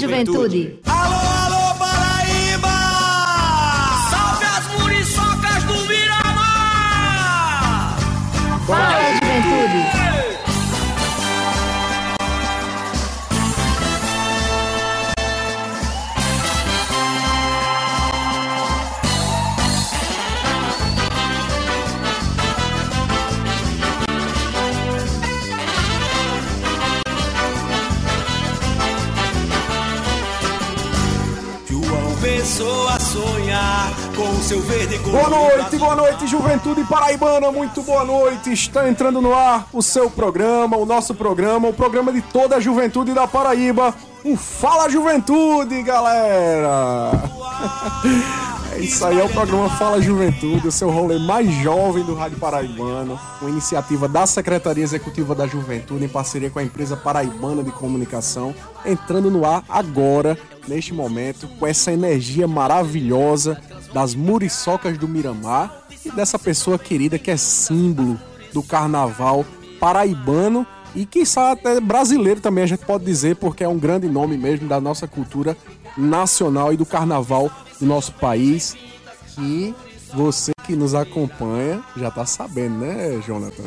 Juventude. Seu verde Boa noite, boa noite, juventude paraibana, muito boa noite. Está entrando no ar o seu programa, o nosso programa, o programa de toda a juventude da Paraíba. Um Fala Juventude, galera! É isso aí, é o programa Fala Juventude, o seu rolê mais jovem do Rádio Paraibano, uma iniciativa da Secretaria Executiva da Juventude em parceria com a empresa Paraibana de Comunicação, entrando no ar agora, neste momento, com essa energia maravilhosa das muriçocas do Miramar e dessa pessoa querida que é símbolo do carnaval paraibano e quiçá até brasileiro também, a gente pode dizer, porque é um grande nome mesmo da nossa cultura nacional e do carnaval do nosso país. Que você que nos acompanha já tá sabendo, né, Jonathan?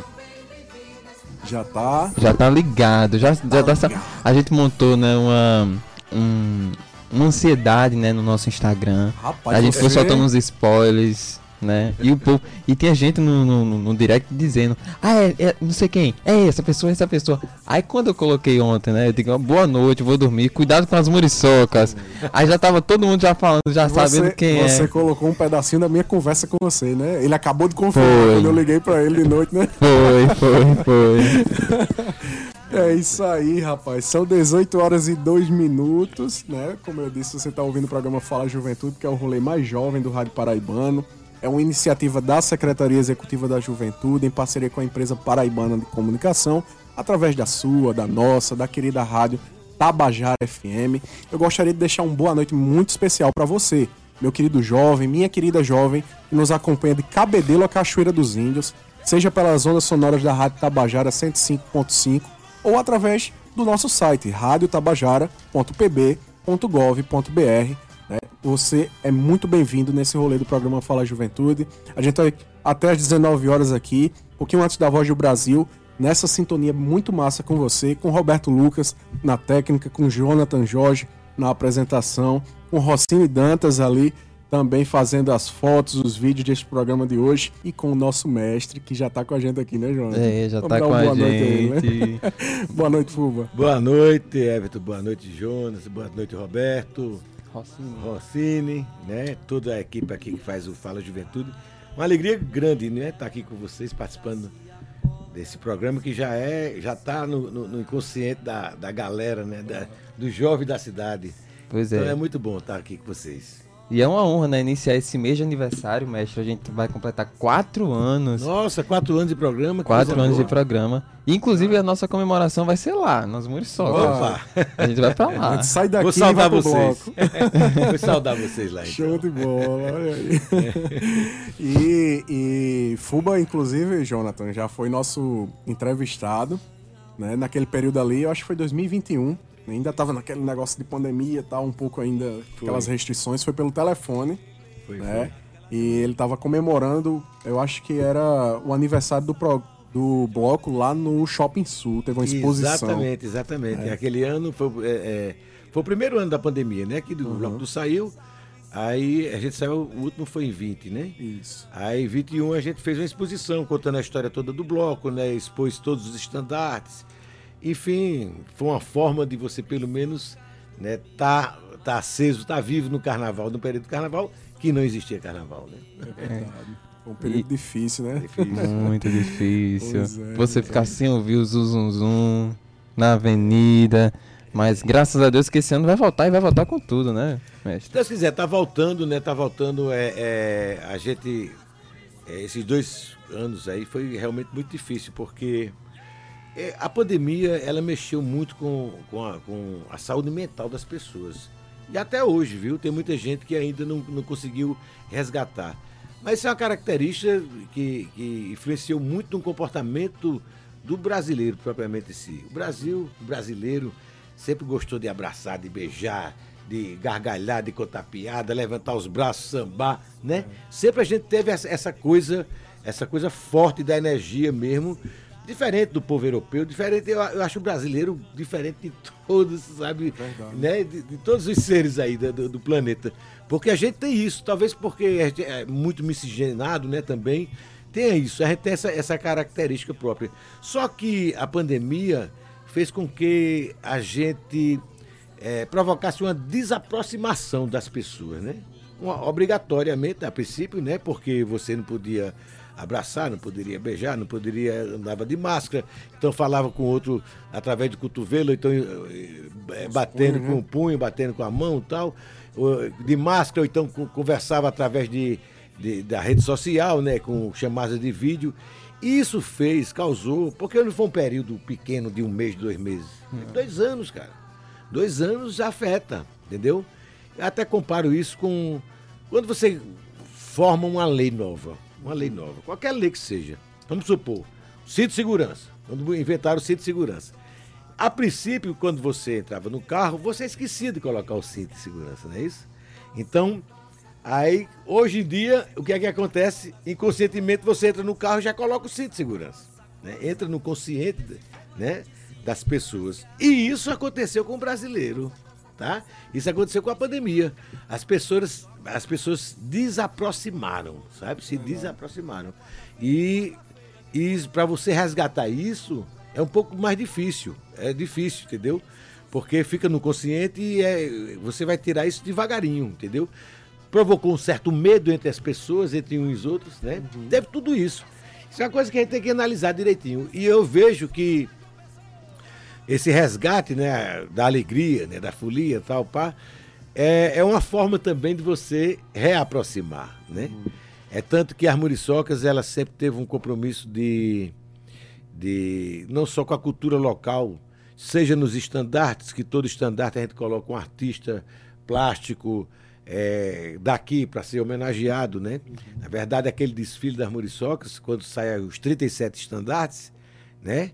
Já tá. Já tá ligado, já, já tá, ligado. A gente montou, né, uma. um- uma ansiedade, né, no nosso Instagram. Rapaz, a gente foi soltando uns spoilers, né? E o povo. E tinha gente no, no, no- direct dizendo, ah, é, é não sei quem, é essa pessoa, essa pessoa. Aí quando eu coloquei ontem, né? Eu digo, boa noite, vou dormir, cuidado com as muriçocas. Aí já tava todo mundo já falando, já sabendo Você, quem você é. colocou um pedacinho da minha conversa com você, né? Ele acabou de confirmar Foi. quando eu liguei pra ele de noite, né? Foi, foi, foi. É isso aí, rapaz. São 18 horas e 2 minutos, né? Como eu disse, você tá ouvindo o programa Fala Juventude, que é o rolê mais jovem do Rádio Paraibano. É uma iniciativa da Secretaria Executiva da Juventude, em parceria com a empresa Paraibana de Comunicação, através da sua, da nossa, da querida rádio Tabajara FM. Eu gostaria de deixar uma boa noite muito especial para você, meu querido jovem, minha querida jovem, que nos acompanha de Cabedelo a Cachoeira dos Índios, seja pelas ondas sonoras da Rádio Tabajara 105.5 ou através do nosso site radiotabajara.pb.gov.br. né? Você é muito bem-vindo nesse rolê do programa Fala Juventude. A gente vai até às 19 horas aqui, um pouquinho antes da Voz do Brasil, nessa sintonia muito massa com você, com Roberto Lucas na técnica, com Jonathan Jorge na apresentação, com Rocinho Dantas ali também fazendo as fotos, os vídeos deste programa de hoje e com o nosso mestre que já tá com a gente aqui, né, Jonathan? É, já Vamos tá dar com a boa noite a ele, né? gente. Boa noite, Fuba. Boa noite, Everton. Boa noite, Jonas. Boa noite, Roberto. Rossini, né? Toda a equipe aqui que faz o Fala Juventude. Uma alegria grande, né? Estar aqui com vocês participando desse programa que já é, já tá no, no- no inconsciente da, da galera, né? Da, do jovem da cidade. Pois Então é. é muito bom estar aqui com vocês. E é uma honra, né? Iniciar esse mês de aniversário, mestre. A gente vai completar quatro anos. Nossa, quatro anos de programa. que Quatro anos de boa. programa. Inclusive, a nossa comemoração vai ser lá, nas Muriçocas. Opa! A gente vai pra A lá. gente sai daqui Vou e vai saudar pro vocês. bloco. Vou saudar vocês lá. Então. Show de bola, olha aí. e, e Fuba, inclusive, Jonathan, já foi nosso entrevistado, né? Naquele período ali, eu acho que foi 2021. Ainda tava naquele negócio de pandemia tal, um pouco ainda, aquelas restrições, foi pelo telefone, Foi, né? E ele tava comemorando, eu acho que era o aniversário do, pro- do bloco lá no Shopping Sul, teve uma exposição. Exatamente, exatamente. Aquele ano foi, é, é, foi o primeiro ano da pandemia, né? Que do Uhum. bloco do saiu. Aí a gente saiu, o último foi em 20, né? Isso. Aí em 21 a gente fez uma exposição contando a história toda do bloco, né? Expôs todos os estandartes. Enfim, foi uma forma de você pelo menos né, tá, tá aceso, tá vivo no carnaval, no período do carnaval, que não existia carnaval, né? É verdade. Foi um período difícil, né? Muito difícil. É, Você pois ficar sem ouvir o zum zum zum na avenida. Mas graças a Deus que esse ano vai voltar e vai voltar com tudo, né, Se mestre? Deus quiser, tá voltando, né? Tá voltando. É, é, a gente. é, esses dois anos aí foi realmente muito difícil, porque é, a pandemia ela mexeu muito com, com, a, com a saúde mental das pessoas. E até hoje, viu? Tem muita gente que ainda não, não conseguiu resgatar. Mas isso é uma característica que, que influenciou muito no comportamento do brasileiro, propriamente em si. O Brasil, o brasileiro, sempre gostou de abraçar, de beijar, de gargalhar, de contar piada, levantar os braços, sambar, né? Sempre a gente teve essa coisa, essa coisa forte da energia mesmo, diferente do povo europeu, diferente, eu, eu acho o brasileiro diferente de todos, sabe? Né? De, de todos os seres aí do, do, planeta. Porque a gente tem isso, talvez porque é, é muito miscigenado, né, também, tem isso, a gente tem essa, essa característica própria. Só que a pandemia fez com que a gente é, provocasse uma desaproximação das pessoas, né? Uma, obrigatoriamente, a princípio, né? Porque você não podia abraçar, não poderia beijar, não poderia andava de máscara, então falava com o outro através do cotovelo, então é, batendo punho, com né? o punho, batendo com a mão, tal, de máscara, ou então conversava através de, de da rede social, né? Com chamadas de vídeo. Isso fez, causou, porque não foi um período pequeno de um mês, dois meses. Hum. Dois anos, cara. Dois anos afeta, entendeu? Eu até comparo isso com quando você forma uma lei nova. Uma lei nova, qualquer lei que seja. Vamos supor, cinto de segurança. Quando inventaram o cinto de segurança. A princípio, quando você entrava no carro, você esquecia de colocar o cinto de segurança, não é isso? Então, Aí, hoje em dia, o que é que acontece? Inconscientemente você entra no carro e já coloca o cinto de segurança. Né? Entra no consciente né, das pessoas. E isso aconteceu com o brasileiro. Tá? Isso aconteceu com a pandemia. As pessoas, as pessoas desaproximaram, sabe? Se desaproximaram. E, e para você resgatar isso é um pouco mais difícil. É difícil, entendeu? Porque fica no consciente e é, você vai tirar isso devagarinho, entendeu? provocou um certo medo entre as pessoas, entre uns e outros, né? Uhum. Teve tudo isso. Isso é uma coisa que a gente tem que analisar direitinho. E eu vejo que esse resgate, né, da alegria, né, da folia, tal, pá, é, é uma forma também de você reaproximar, né? Uhum. É tanto que as muriçocas, ela sempre teve um compromisso de, de não só com a cultura local, seja nos estandartes, que todo estandarte a gente coloca um artista plástico, é, daqui para ser homenageado, né? Uhum. Na verdade, aquele desfile das muriçocas, quando saem os 37 estandartes, né?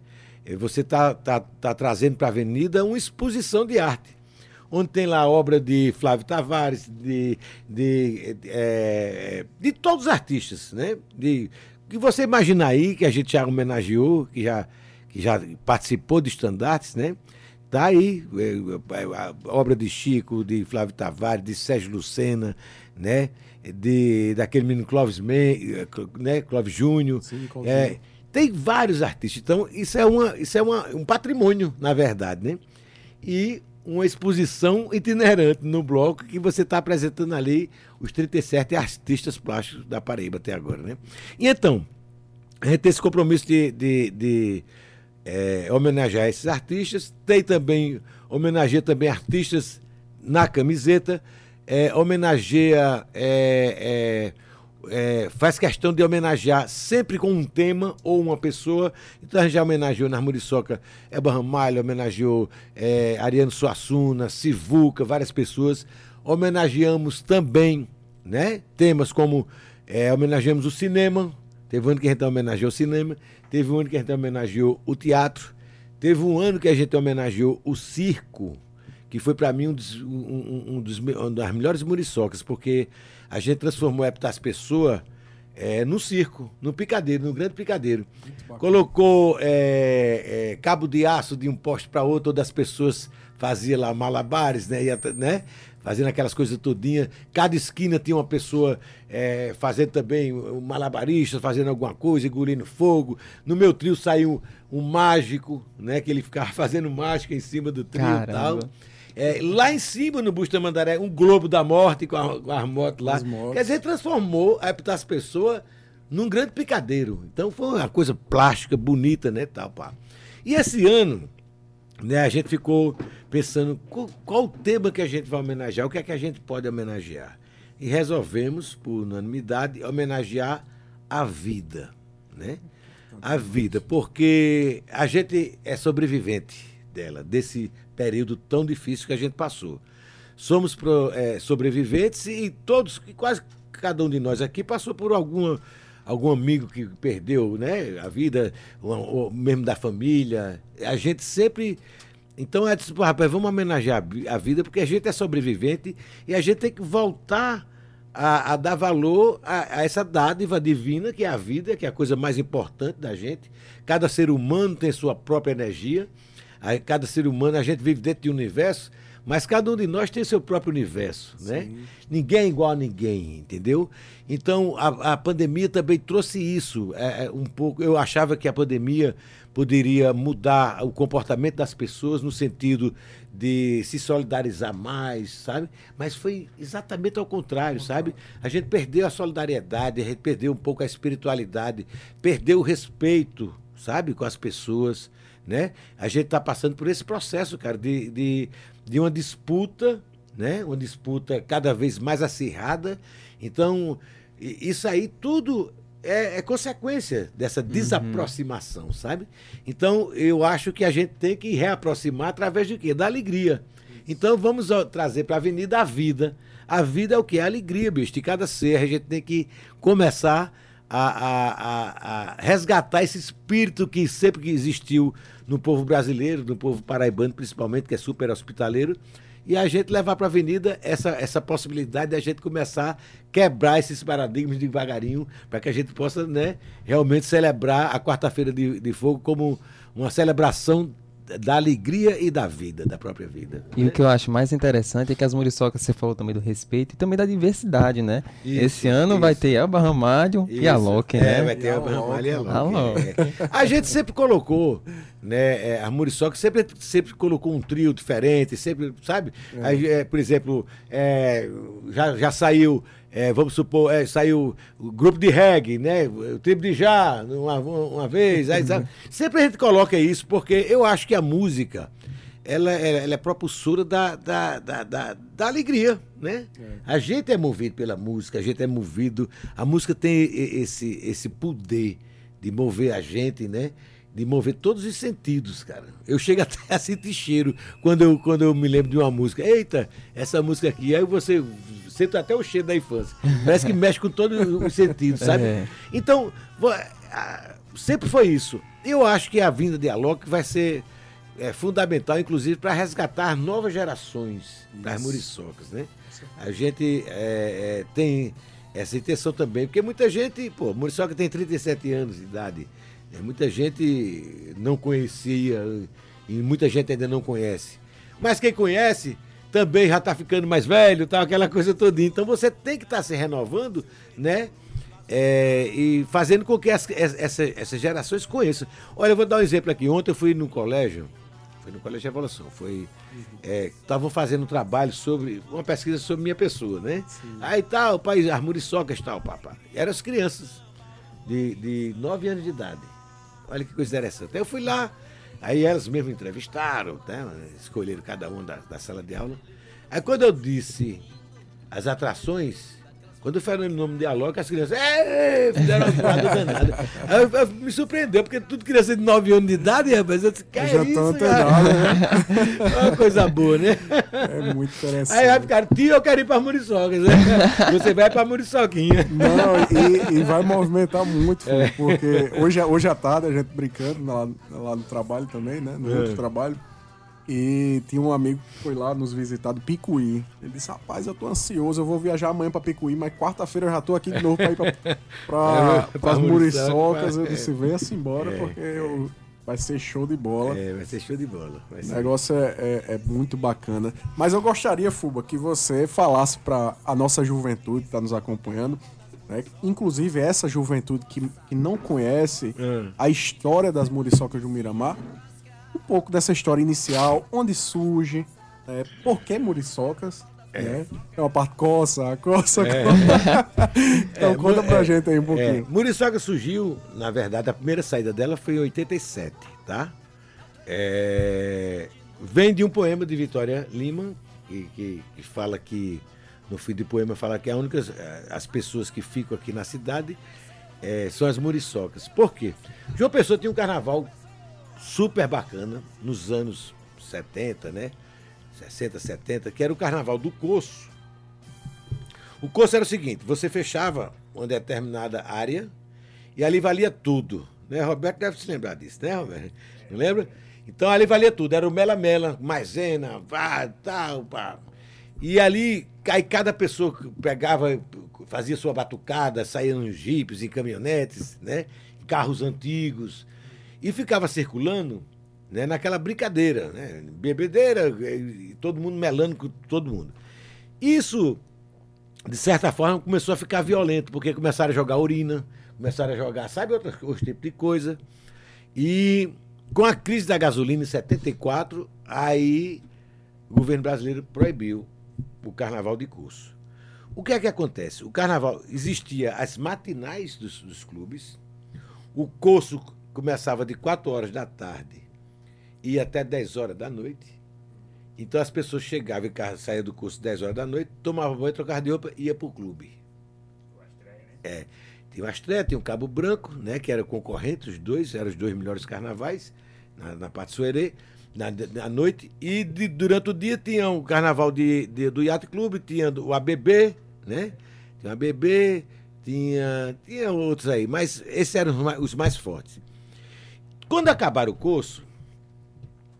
Você está tá, tá trazendo para a avenida uma exposição de arte, onde tem lá a obra de Flávio Tavares, de, de, é, de todos os artistas, né? De, que você imaginar aí, que a gente já homenageou, que já, que já participou de estandartes, né? Está aí é, é, a obra de Chico, de Flávio Tavares, de Sérgio Lucena, né? De, daquele menino Clóvis, Men, né? Clóvis Júnior. É, tem vários artistas. Então, isso é, uma, isso é uma, um patrimônio, na verdade, né? E uma exposição itinerante no bloco que você está apresentando ali os 37 artistas plásticos da Paraíba até agora, né? E então, a gente tem esse compromisso de, de, de é, homenagear esses artistas. Tem também, homenageia também artistas na camiseta, é, homenageia, é, é, faz questão de homenagear sempre com um tema ou uma pessoa. Então a gente já homenageou na Muriçoca Eba Ramalho, homenageou é, Ariano Suassuna, Sivuca, várias pessoas. Homenageamos também né, temas como é, homenageamos o cinema, teve um ano que a gente homenageou o cinema, Teve um ano que a gente homenageou o teatro. Teve um ano que a gente homenageou o circo, que foi para mim um, dos, um, um, dos, das melhores muriçocas, porque a gente transformou a Epitas Pessoa é, no circo, no picadeiro, no grande picadeiro. Colocou é, é, cabo de aço de um poste para outro, onde as pessoas faziam lá malabares, né? Ia, né? fazendo aquelas coisas todinha. Cada esquina tinha uma pessoa é, fazendo também, um malabarista, fazendo alguma coisa, engolindo fogo. No meu trio saiu um, um mágico, né? Que ele ficava fazendo mágica em cima do trio e tal. É, lá em cima, no Busto da Mandaré, um globo da morte com, a, com as motos lá. Quer dizer, transformou a das pessoas num grande picadeiro. Então foi uma coisa plástica, bonita, né? Tal, pá. E esse ano, né, a gente ficou pensando qual, qual, o tema que a gente vai homenagear, o que é que a gente pode homenagear. E resolvemos, por unanimidade, homenagear a vida, né? A vida, porque a gente é sobrevivente dela, desse período tão difícil que a gente passou. Somos pro, é, sobreviventes e todos, quase cada um de nós aqui passou por alguma algum amigo que perdeu né, a vida, ou, ou mesmo da família. A gente sempre Então é disse, rapaz, vamos homenagear a vida, porque a gente é sobrevivente e a gente tem que voltar a, a dar valor a, a, essa dádiva divina, que é a vida, que é a coisa mais importante da gente. Cada ser humano tem sua própria energia, cada ser humano, a gente vive dentro de um universo, mas cada um de nós tem seu próprio universo, né? Ninguém é igual a ninguém, entendeu? Então a, a pandemia também trouxe isso, é, é, um pouco. Eu achava que a pandemia poderia mudar o comportamento das pessoas no sentido de se solidarizar mais, sabe? Mas foi exatamente ao contrário, sabe? A gente perdeu a solidariedade, a gente perdeu um pouco a espiritualidade, perdeu o respeito, sabe, com as pessoas, né? A gente está passando por esse processo, cara, de, de, de uma disputa, né? Uma disputa cada vez mais acirrada. Então, isso aí tudo é, é, consequência dessa uhum. desaproximação, uhum. sabe? Então, eu acho que a gente tem que reaproximar através de quê? Da alegria. Então, vamos trazer para a Avenida a vida. A vida é o que? A alegria, bicho, de cada ser. A gente tem que começar a, a, a, resgatar esse espírito que sempre existiu no povo brasileiro, no povo paraibano, principalmente, que é super hospitaleiro e a gente levar para a avenida essa, essa possibilidade de a gente começar a quebrar esses paradigmas devagarinho, para que a gente possa né, realmente celebrar a quarta-feira de, de fogo como uma celebração da alegria e da vida, da própria vida. E né? o que eu acho mais interessante é que as muriçocas, você falou também do respeito e também da diversidade, né? Isso, Esse ano isso. vai ter Elba Ramalho isso. e a Loki, né? É, vai ter Elba Ramalho e a Loki. É. A gente sempre colocou, né? É, a muriçoca sempre, sempre colocou um trio diferente, sempre, sabe? É. Aí, é, por exemplo, é, já, já saiu é, vamos supor, é, saiu o grupo de reggae, né? O tribo de já, uma, uma vez. Aí, sempre a gente coloca isso, porque eu acho que a música ela, ela, ela é propulsora da, da, da, da, da alegria, né? É. A gente é movido pela música, a gente é movido. A música tem esse, esse poder de mover a gente, né? de mover todos os sentidos, cara. Eu chego até a sentir cheiro quando eu, quando eu me lembro de uma música. Eita, essa música aqui. Aí você sente até o cheiro da infância. Parece que mexe com todos os sentidos, sabe? É. Então, sempre foi isso. Eu acho que a vinda de Alok vai ser é, fundamental, inclusive, para resgatar novas gerações das muriçocas, né? A gente é, é, tem essa intenção também, porque muita gente, pô, Muriçoca tem 37 anos de idade. É, muita gente não conhecia e muita gente ainda não conhece. Mas quem conhece também já está ficando mais velho, tá, aquela coisa toda. Então você tem que estar tá se renovando, né? É, e fazendo com que as, essa, essas gerações conheçam. Olha, eu vou dar um exemplo aqui. Ontem eu fui no colégio, foi no Colégio de Evolução, foi. Estavam é, fazendo um trabalho sobre. uma pesquisa sobre minha pessoa, né? Sim. Aí tal, país, as muriçocas tal, papai. Eram as crianças de, de 9 anos de idade. Olha que coisa interessante. Então, eu fui lá, aí elas mesmo entrevistaram, né? escolheram cada um da, da sala de aula. Aí quando eu disse as atrações, quando eu falei o nome de Alok, as crianças é, fizeram uma zoada danada. Aí eu, eu, me surpreendeu, porque tudo criança de 9 anos de idade, rapaz. Eu disse, que é isso, cara? Né? É uma coisa boa, né? É muito interessante. Aí vai ficar, tio, eu quero ir para Muriçocas. Né? Você vai para Muriçoquinha. Não, e, e, vai movimentar muito, é. porque hoje, hoje à tarde a gente brincando lá, lá no trabalho também, né? No é. outro trabalho. E tinha um amigo que foi lá nos visitar do Picuí. Ele disse: Rapaz, eu tô ansioso, eu vou viajar amanhã pra Picuí, mas quarta-feira eu já tô aqui de novo pra ir pra, pra, é, pras muriçocas. Eu disse: Venha-se embora, é, porque eu, vai ser show de bola. É, vai ser show de bola. O negócio é, é, é, muito bacana. Mas eu gostaria, Fuba, que você falasse pra a nossa juventude que tá nos acompanhando. Né? Inclusive essa juventude que, que não conhece é. a história das muriçocas do Miramar pouco dessa história inicial, onde surge, é, por que Muriçocas, é. Né? é uma parte coça, coça, é. então é, conta pra é, gente aí um pouquinho. É. Muriçoca surgiu, na verdade, a primeira saída dela foi em 87, tá? É, vem de um poema de Vitória Lima, que, que, que, fala que, no fim do poema, fala que a única, eh, as pessoas que ficam aqui na cidade é, são as muriçocas. Por quê? João Pessoa tinha um carnaval super bacana nos anos 70, né? 60, 70, que era o carnaval do Coço. O Coço era o seguinte: você fechava uma determinada área e ali valia tudo. Né? Roberto deve se lembrar disso, né, Roberto? Não lembra? Então ali valia tudo, era o mela-mela, maisena, vá, tal, pá. E ali, aí cada pessoa pegava, fazia sua batucada, saía nos jipes, em caminhonetes, né? Carros antigos. E ficava circulando né, naquela brincadeira, né? Bebedeira, e todo mundo melando com todo mundo. Isso, de certa forma, começou a ficar violento, porque começaram a jogar urina, começaram a jogar, sabe, outros, outros tipos de coisa. E com a crise da gasolina em 74, aí o governo brasileiro proibiu o carnaval de curso. O que é que acontece? O carnaval existia as matinais dos, dos clubes, o curso começava de 4 horas da tarde e até 10 horas da noite. Então as pessoas chegavam e saíam do curso 10 horas da noite, tomavam banho, trocavam de roupa e ia para o clube. É. Tinha o Astrea, tinha o Cabo Branco, né, que era concorrente, os dois, eram os dois melhores carnavais, na, na parte Suerê, na, na noite. E de, durante o dia tinha o carnaval de, de, do Yacht Clube, tinha o ABB, né? Tinha o ABB, tinha, tinha outros aí, mas esses eram os mais, os mais fortes. Quando acabaram o curso,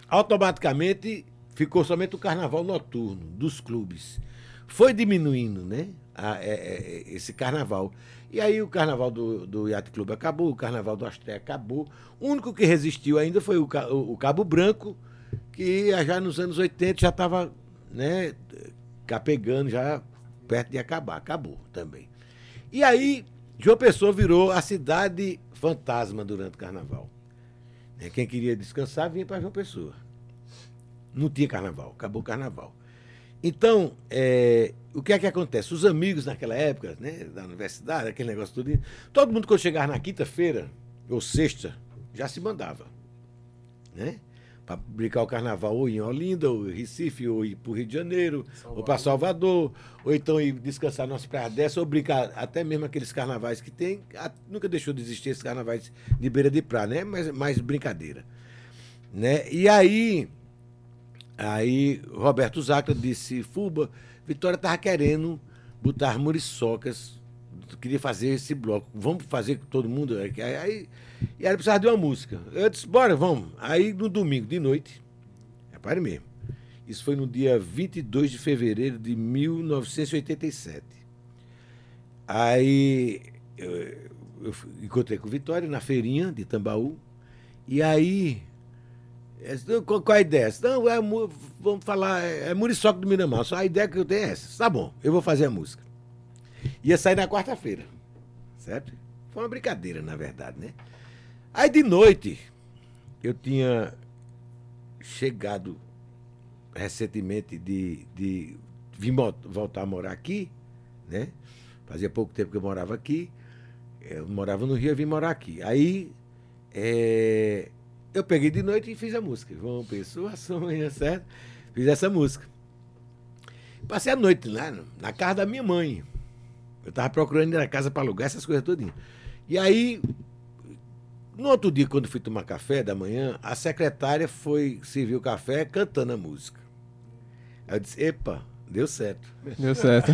automaticamente ficou somente o carnaval noturno dos clubes. Foi diminuindo, né? A, é, é, esse carnaval. E aí o carnaval do, do Yacht Clube acabou, o carnaval do Asté acabou. O único que resistiu ainda foi o, o, o Cabo Branco, que já nos anos 80 já estava né, capegando, já perto de acabar. Acabou também. E aí, João Pessoa virou a cidade fantasma durante o carnaval. Né, quem queria descansar vinha para João Pessoa. Não tinha carnaval, acabou o carnaval. Então, é, o que é que acontece? Os amigos naquela época, né, da universidade, aquele negócio tudo, todo mundo quando chegava na quinta-feira ou sexta, já se mandava, né? Para brincar o carnaval ou em Olinda, ou em Recife, ou ir para o Rio de Janeiro, Salvador. ou para Salvador, ou então ir descansar nas praias dessa, ou brincar até mesmo aqueles carnavais que tem. Nunca deixou de existir esses carnavais de beira de praia, né? Mas mais brincadeira. Né? E aí Aí Roberto Zacra disse, Fuba, Vitória estava querendo botar muriçocas, queria fazer esse bloco. Vamos fazer com todo mundo? Aí, aí, e ela precisava de uma música. Eu disse, bora, vamos. Aí no domingo de noite, repare mesmo, isso foi no dia 22 de fevereiro de 1987. Aí eu, eu encontrei com Vitória na feirinha de Tambaú, e aí qual, a ideia? Não, é, vamos falar, é, é Muriçoca do Miramar. Só a ideia que eu tenho é essa. Tá bom, eu vou fazer a música. Ia sair na quarta-feira, certo? Foi uma brincadeira, na verdade, né? Aí de noite, eu tinha chegado recentemente de, de vim voltar a morar aqui, né? Fazia pouco tempo que eu morava aqui. Eu morava no Rio, eu vim morar aqui. Aí é, eu peguei de noite e fiz a música. João Pessoa sonha, certo? Fiz essa música. Passei a noite lá na casa da minha mãe. Eu estava procurando ir na casa para alugar essas coisas todinhas. E aí, no outro dia, quando fui tomar café da manhã, a secretária foi servir o café cantando a música. Eu disse, epa, deu certo. Deu certo.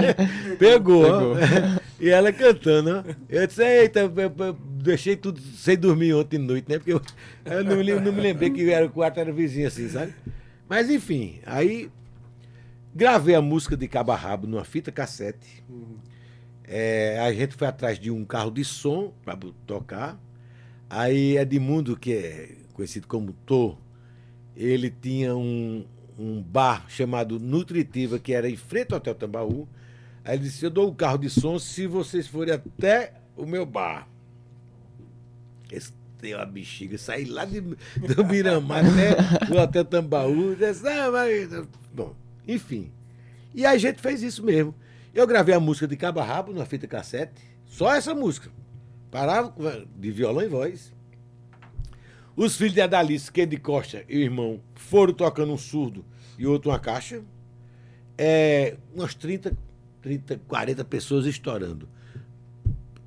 Pegou. Pegou. E ela cantando, ó. Eu disse, eita, eu, eu deixei tudo sem dormir ontem noite, né? Porque eu, eu não, não, me lembrei que era, o quarto era vizinho assim, sabe? Mas enfim, aí gravei a música de Cabo Rabo numa fita cassete. É, a gente foi atrás de um carro de som para tocar. Aí Edmundo, que é conhecido como Tô, ele tinha um, um bar chamado Nutritiva, que era em frente ao Hotel Tambaú. Aí ele disse: Eu dou o um carro de som se vocês forem até o meu bar. Esse tem uma bexiga, saí lá de, do Miramar até o Hotel Tambaú. Disse, ah, mas... Bom, enfim. E a gente fez isso mesmo. Eu gravei a música de Cabo a Rabo numa fita cassete, só essa música. Parava de violão e voz. Os filhos de Adalice, de Costa e o irmão, foram tocando um surdo e outro uma caixa. É, umas 30, 30, 40 pessoas estourando.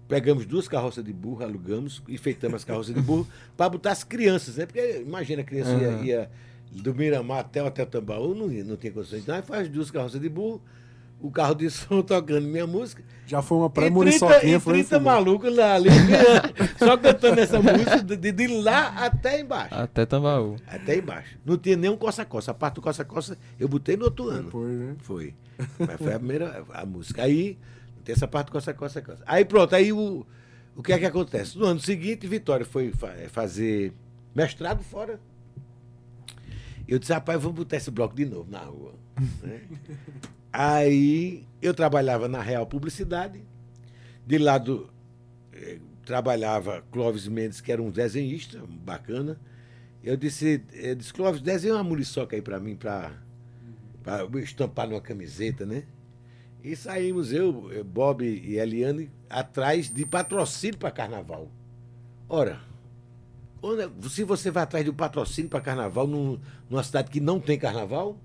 Pegamos duas carroças de burro, alugamos, enfeitamos as carroças de burro para botar as crianças, né? Porque imagina a criança uhum. ia, ia, do Miramar até o Tambaú, não, não tinha condições. Então, aí faz duas carroças de burro, o carro de som tocando minha música. Já foi uma 30, pré-muriçoquinha, e foi 30 malucos lá ali, só cantando essa música de, de lá até embaixo. Até Tambaú. Até embaixo. Não tinha nenhum coça-coça. A parte do coça-coça eu botei no outro ano. Depois, né? Foi. Mas foi a primeira a música. Aí tem essa parte do coça-coça. coça. Aí pronto, aí o, o que é que acontece? No ano seguinte, Vitória foi fa- fazer mestrado fora. Eu disse, rapaz, vamos botar esse bloco de novo na rua. né? Aí eu trabalhava na Real Publicidade. De lado eh, trabalhava Clóvis Mendes, que era um desenhista bacana. Eu disse, eu disse Clóvis, desenha uma muriçoca aí pra mim, eu estampar numa camiseta, né? E saímos eu, eh, Bob e Eliane atrás de patrocínio para carnaval. Ora, onde é- se você vai atrás de um patrocínio para carnaval num- numa cidade que não tem carnaval,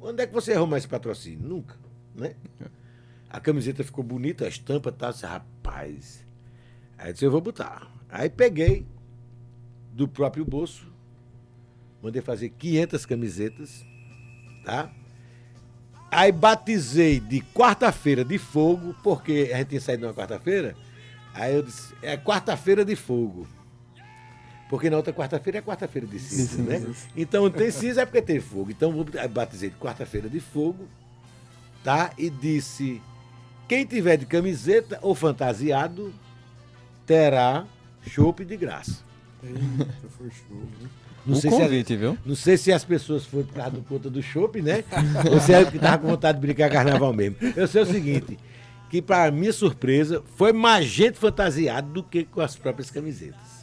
onde é que você arruma esse patrocínio? Nunca, né? A camiseta ficou bonita, a estampa tá, disse, rapaz. Aí eu disse, eu vou botar. Aí peguei do próprio bolso, mandei fazer 500 camisetas, tá? Aí batizei de quarta-feira de fogo, porque a gente tinha saído numa quarta-feira. Aí eu disse, é quarta-feira de fogo. Porque na outra quarta-feira é quarta-feira de cinza, né? Então tem cinza é porque tem fogo. Então vou- aí batizei de quarta-feira de fogo, tá? E disse, quem tiver de camiseta ou fantasiado, terá chopp de graça. Eita, foi show. né? Não sei se é- convite, viu? não sei se as pessoas foram por causa do conta do chopp, né? Ou se é que tava com vontade de brincar carnaval mesmo. Eu sei o seguinte, que para minha surpresa, foi mais gente fantasiada do que com as próprias camisetas.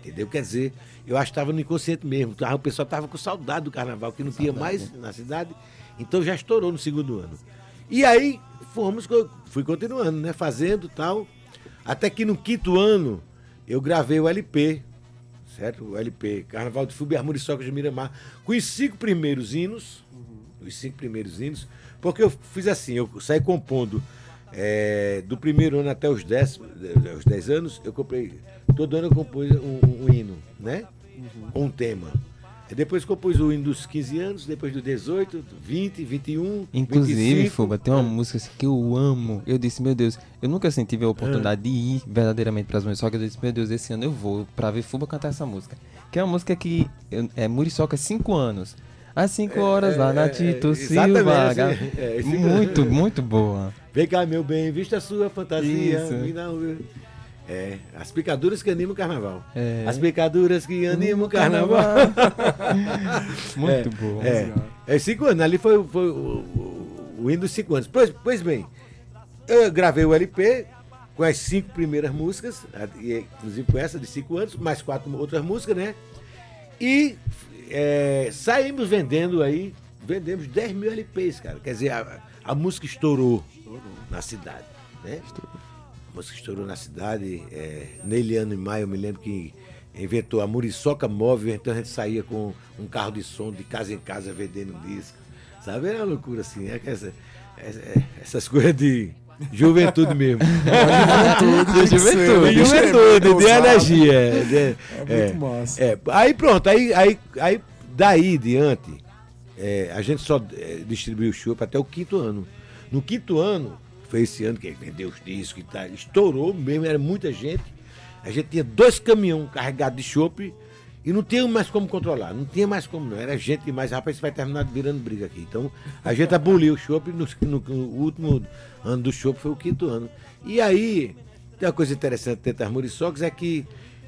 Entendeu? Quer dizer, eu acho que estava no inconsciente mesmo. O pessoal estava com saudade do carnaval, que não tinha mais na cidade. Então já estourou no segundo ano. E aí fomos, fui continuando, né? Fazendo tal. Até que no quinto ano eu gravei o LP, certo? O LP, Carnaval de Fuba e Armoriçoca de Miramar, com os cinco primeiros hinos, os cinco primeiros hinos, porque eu fiz assim, eu saí compondo eh, do primeiro ano até os dez, eh, os dez anos, eu comprei, todo ano eu compus um, um hino, né? Com um tema. Depois compus o hino dos 15 anos, depois do 18, 20, 21, Inclusive, 25. Fuba, tem uma música assim que eu amo. Eu disse, meu Deus, eu nunca assim, tive a oportunidade de ir verdadeiramente pras Muriçoca. Eu disse, meu Deus, esse ano eu vou pra ver Fuba cantar essa música. Que é uma música que eu- é Muriçoca 5 anos. Às 5 horas lá na é, Tito é, Silva. ga- é, é, muito, muito boa. Vem cá, meu bem, vista a sua fantasia. Isso. É, as picaduras que animam o carnaval. É. As picaduras que animam o carnaval. muito boa. É, é cinco anos. Ali foi, foi o, o, o hino dos cinco anos. Pois, pois bem, eu gravei o LP com as cinco primeiras músicas, inclusive com essa de cinco anos, mais quatro outras músicas, né? E é, saímos vendendo aí, vendemos 10 mil LPs, cara. Quer dizer, a, a música estourou na cidade, né? A música estourou na cidade. É, Neiliano e Maia, eu me lembro que inventou a Muriçoca Móvel, então a gente saía com um carro de som de casa em casa vendendo disco. Sabe? Era uma loucura assim. É essa- essa- essas coisas de juventude mesmo. Juventude, de juventude, de, é juventude, de ousado. energia. de- É muito massa. é, aí pronto, aí, aí, aí daí em diante, é, a gente só é, distribuiu o chopp até o quinto ano. No quinto ano, foi esse ano que vendeu os discos e tal, estourou mesmo, era muita gente. A gente tinha dois caminhões carregados de chopp e não tinha mais como controlar, não tinha mais como não. Era gente demais, rapaz, isso vai terminar virando briga aqui. Então, a gente aboliu o chopp no, no- no último ano do chopp, foi o quinto ano. E aí, tem uma coisa interessante dentro das Muriçocas, é que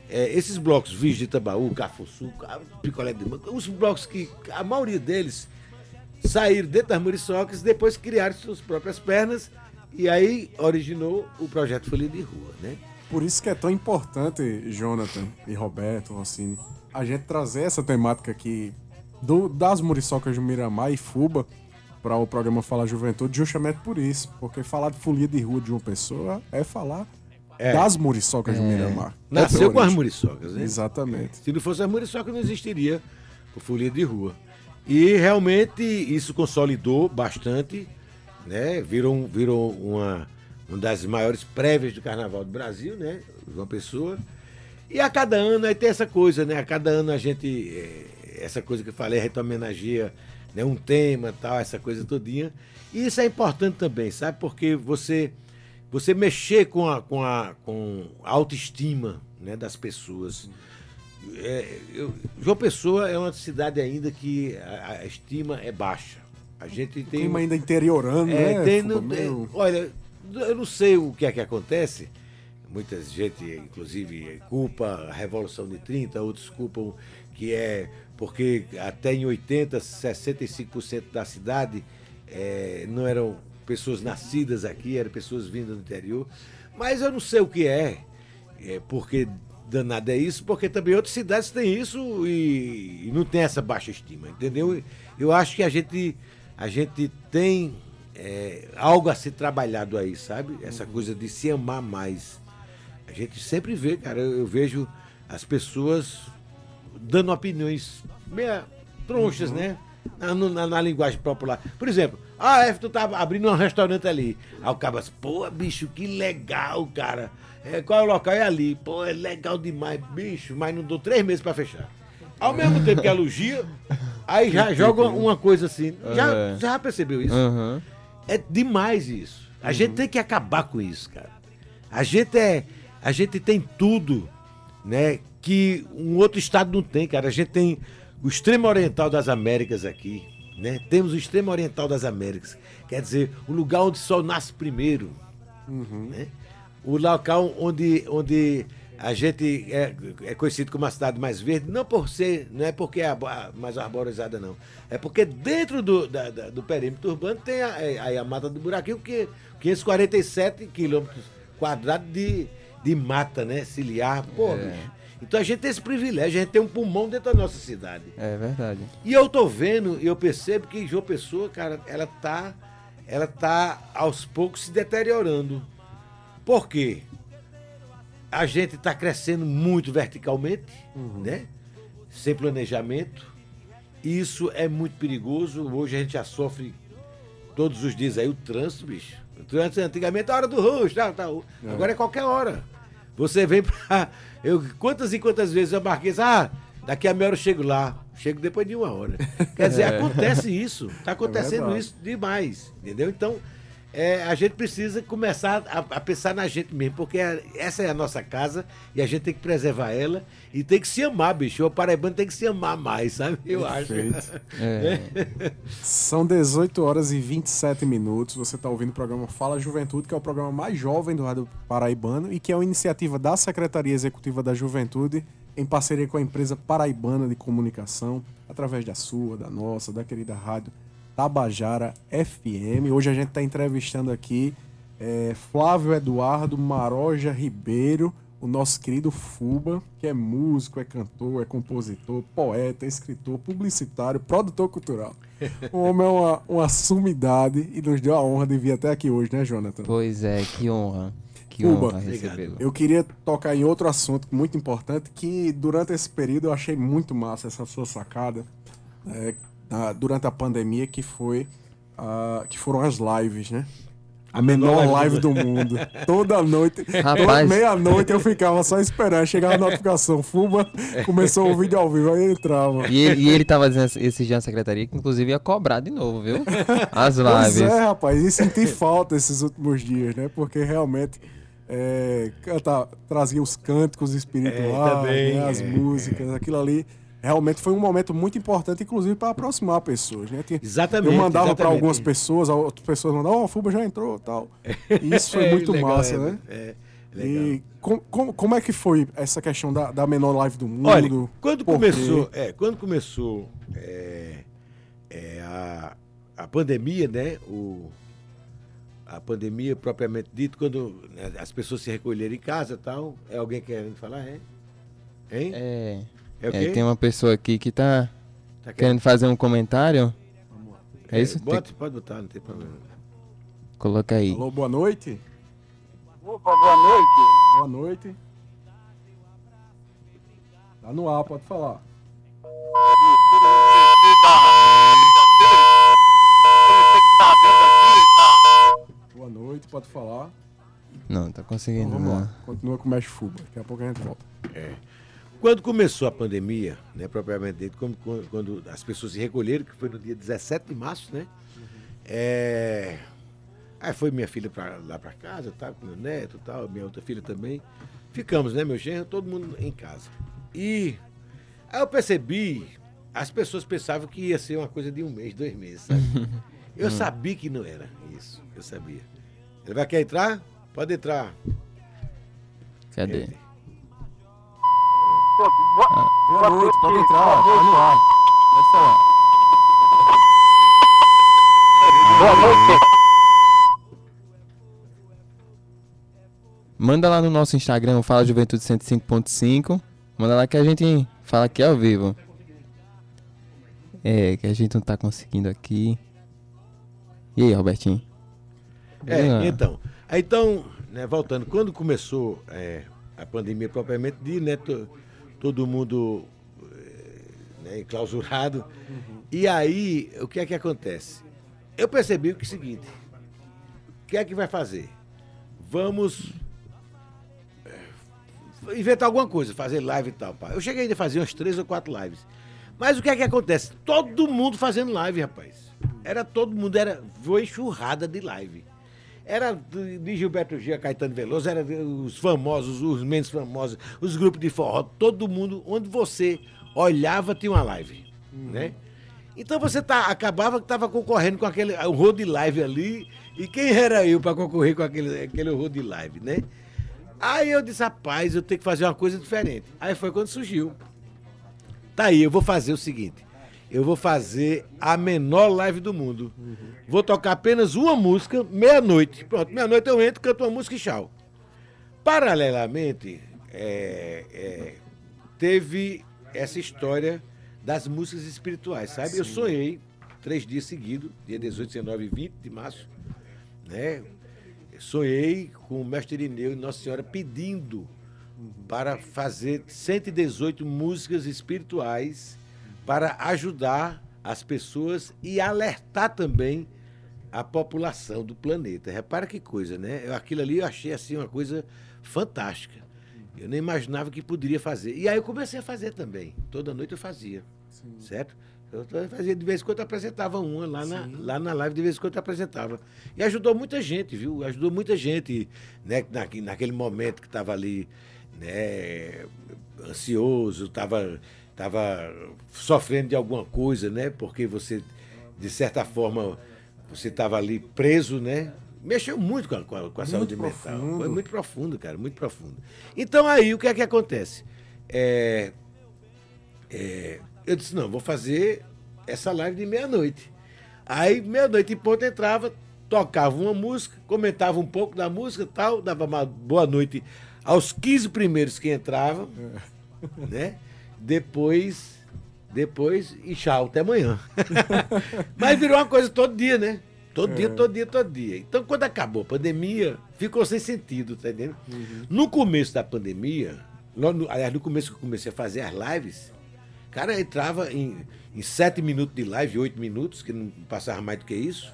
é, esses blocos, Vídeos de Itabaú, Cafuçu, Ca- Picolé de Manga, os blocos que a maioria deles saíram dentro das Muriçocas e depois criaram suas próprias pernas e aí originou o projeto Folia de Rua, né? Por isso que é tão importante, Jonathan e Roberto, Rossini, a gente trazer essa temática aqui do, das muriçocas do Miramar e Fuba para o programa Fala Juventude, justamente por isso. Porque falar de folia de rua de uma pessoa é falar É. das muriçocas do Miramar. Nasceu É com as. Muriçocas, né? Exatamente. Se não fosse as Muriçocas, não existiria o Folia de Rua. E realmente isso consolidou bastante, né? Virou, virou uma, uma das maiores prévias do Carnaval do Brasil, né? Uma pessoa. E a cada ano aí tem essa coisa, né? A cada ano a gente. eh, Essa coisa que eu falei, a gente homenageia né, um tema, tal, essa coisa todinha. E isso é importante também, sabe? Porque você você mexer com a, com a, com a autoestima né, das pessoas. É, eu, João Pessoa é uma cidade ainda que a, a estima é baixa. A gente tem. Clima ainda interiorando, É, né? tem no- Meio- é, olha, eu não sei o que é que acontece. Muita gente, inclusive, culpa a Revolução de 30, outros culpam que é porque até em 80, 65% da cidade eh, não eram pessoas nascidas aqui, eram pessoas vindas do interior. Mas eu não sei o que é, é porque danado é isso, porque também outras cidades têm isso e, e não tem essa baixa estima, entendeu? Eu acho que a gente, a gente tem é, algo a ser trabalhado aí, sabe? Essa coisa de se amar mais. A gente sempre vê, cara, eu, eu vejo as pessoas dando opiniões meia tronchas, né? Na, na- na linguagem popular. Por exemplo, ah, F, tu tá abrindo um restaurante ali. Aí o cara assim, pô, bicho, que legal, cara. É, qual é o local? É ali. Pô, é legal demais, bicho, mas não dou três meses pra fechar. Ao mesmo tempo que elogia, aí já joga uma coisa assim. Já, É. já percebeu isso? Aham. É demais isso. A gente tem que acabar com isso, cara. A gente é, a gente tem tudo, né, que um outro estado não tem, cara. A gente tem o extremo oriental das Américas aqui, né? Temos o extremo oriental das Américas. Quer dizer, o lugar onde o sol nasce primeiro, né? O local onde, onde a gente é, é conhecido como a cidade mais verde, não por ser, não é porque é a, a mais arborizada, não. É porque dentro do, da- da- do perímetro urbano tem a, é, aí a Mata do Buraquinho, que 547 quilômetros quadrados de, de mata, né? Ciliar. Pô, bicho. Então a gente tem esse privilégio, a gente tem um pulmão dentro da nossa cidade. É verdade. E eu tô vendo, e eu percebo que João Pessoa, cara, ela tá, ela tá aos poucos se deteriorando. Por quê? A gente está crescendo muito verticalmente, né? Sem planejamento. Isso é muito perigoso. Hoje a gente já sofre todos os dias aí o trânsito, bicho. O trânsito antigamente é a hora do rush, tal, tal. Agora é qualquer hora. Você vem pra. Eu, quantas e quantas vezes eu marquei assim, ah, daqui a meia hora eu chego lá. Chego depois de uma hora. Quer dizer, acontece isso. Está acontecendo verdade. isso demais. Entendeu? Então, é, a gente precisa começar a, a pensar na gente mesmo, porque é- essa é a nossa casa e a gente tem que preservar ela e tem que se amar, bicho. O paraibano tem que se amar mais, sabe? Eu acho. Perfeito. É. São 18 horas e 27 minutos. Você está ouvindo o programa Fala Juventude, que é o programa mais jovem do Rádio Paraibano e que é uma iniciativa da Secretaria Executiva da Juventude em parceria com a empresa Paraibana de Comunicação, através da sua, da nossa, da querida rádio Tabajara FM. Hoje a gente está entrevistando aqui é, Flávio Eduardo Maroja Ribeiro, o nosso querido Fuba, que é músico, é cantor, é compositor, poeta, escritor, publicitário, produtor cultural. O homem é uma, uma sumidade e nos deu a honra de vir até aqui hoje, né, Jonathan? Pois é, que honra. Que Cuba. honra recebê-lo. Eu queria tocar em outro assunto muito importante que durante esse período eu achei muito massa essa sua sacada é, na- durante a pandemia que foi ah, que foram as lives, né? A menor live do mundo. Toda noite, meia-noite eu ficava só esperando. Chegava a notificação, Fuba, começou o vídeo ao vivo, aí eu entrava. E ele, e ele tava dizendo esse dia na secretaria que inclusive ia cobrar de novo, viu? As Pois lives. é, rapaz, e senti falta esses últimos dias, né? Porque realmente é, canta- trazia os cânticos espirituais, É, também, né? as é, músicas, aquilo ali. Realmente foi um momento muito importante, inclusive para aproximar pessoas, né? Tinha- Exatamente, Eu mandava para algumas pessoas, outras pessoas mandavam, ó, o Fuba já entrou tal. E isso foi É, muito legal, massa, é, né? É, legal. E com- com- como é que foi essa questão da, da menor live do mundo? Olha, quando Por começou, é, quando começou é, é, a, a pandemia, né? O, a pandemia propriamente dito, quando né, as pessoas se recolheram em casa e tal, é alguém querendo falar, é? Hein? É, É o é, tem uma pessoa aqui que tá Tá querendo fazer um comentário. É isso? Tem- Bota, pode botar, não tem problema. Coloca aí. Alô, boa noite. Opa, boa noite. Boa noite. Tá no ar, pode falar. Boa noite, pode falar. Não, tá conseguindo. Então, vamos não. lá. Continua com o Mexe Fuba. Daqui a pouco a gente volta. Quando começou a pandemia, né, propriamente dito, quando, quando as pessoas se recolheram, que foi no dia 17 de março, né? É, Aí foi minha filha pra, lá para casa, tá, com meu neto e tal, minha outra filha também. Ficamos, né, meu genro, todo mundo em casa. E aí eu percebi, as pessoas pensavam que ia ser uma coisa de um mês, dois meses, sabe? Eu sabia que não era isso, eu sabia. Ele vai querer entrar? Pode entrar. Cadê? Boa noite, pode entrar, tá no ar. Pode falar. Boa noite. Manda lá no nosso Instagram, o Fala Juventude 105.5. Manda lá que a gente fala aqui ao vivo. É, que a gente não tá conseguindo aqui. E aí, Robertinho? É, Ah, então. Então, né, voltando, quando começou é, a pandemia propriamente dita, né, todo mundo é, né, enclausurado. E aí, o que é que acontece? Eu percebi que é o seguinte, o que é que vai fazer? Vamos é, inventar alguma coisa, fazer live e tal. Pá. Eu cheguei ainda a fazer umas três ou quatro lives. Mas o que é que acontece? Todo mundo fazendo live, rapaz. Era todo mundo, era foi enxurrada de live. Era de Gilberto Gil, Caetano Veloso, era os famosos, os menos famosos, os grupos de forró, todo mundo, onde você olhava tinha uma live, né? Então você tá, acabava que estava concorrendo com aquele o road live ali, e quem era eu para concorrer com aquele, aquele road live, né? Aí eu disse, rapaz, eu tenho que fazer uma coisa diferente. Aí foi quando surgiu. Tá aí, eu vou fazer o seguinte. Eu vou fazer a menor live do mundo. Vou tocar apenas uma música, meia-noite. Pronto, meia-noite eu entro, canto uma música e tchau. Paralelamente, é, é, teve essa história das músicas espirituais, sabe? Eu sonhei três dias seguidos, dia 18, 19 e 20 de março, né? Sonhei com o mestre Irineu e Nossa Senhora pedindo para fazer 118 músicas espirituais para ajudar as pessoas e alertar também a população do planeta. Repara que coisa, né? Eu, aquilo ali eu achei assim uma coisa fantástica. Eu nem imaginava que poderia fazer. E aí eu comecei a fazer também. Toda noite eu fazia. Certo? Eu fazia de vez em quando eu apresentava uma lá na, lá na live, de vez em quando eu apresentava. E ajudou muita gente, viu? Ajudou muita gente, né? Naque- naquele momento que estava ali, né? Ansioso, estava tava sofrendo de alguma coisa, né? Porque você, de certa forma, você estava ali preso, né? Mexeu muito com a, com a- a saúde mental. profundo. Foi muito profundo, cara, muito profundo. Então aí, o que é que acontece? É, é, eu disse, não, vou fazer essa live de meia-noite. Aí, meia-noite em ponto, entrava, tocava uma música, comentava um pouco da música e tal, dava uma boa noite aos 15 primeiros que entravam, né? Depois, depois, e tchau, até amanhã. Mas virou uma coisa todo dia, né? Todo dia, todo dia, todo dia. Então, quando acabou a pandemia, ficou sem sentido, tá entendendo? No começo da pandemia, no, aliás, no começo que eu comecei a fazer as lives, cara, entrava em, em sete minutos de live, oito minutos, que não passava mais do que isso.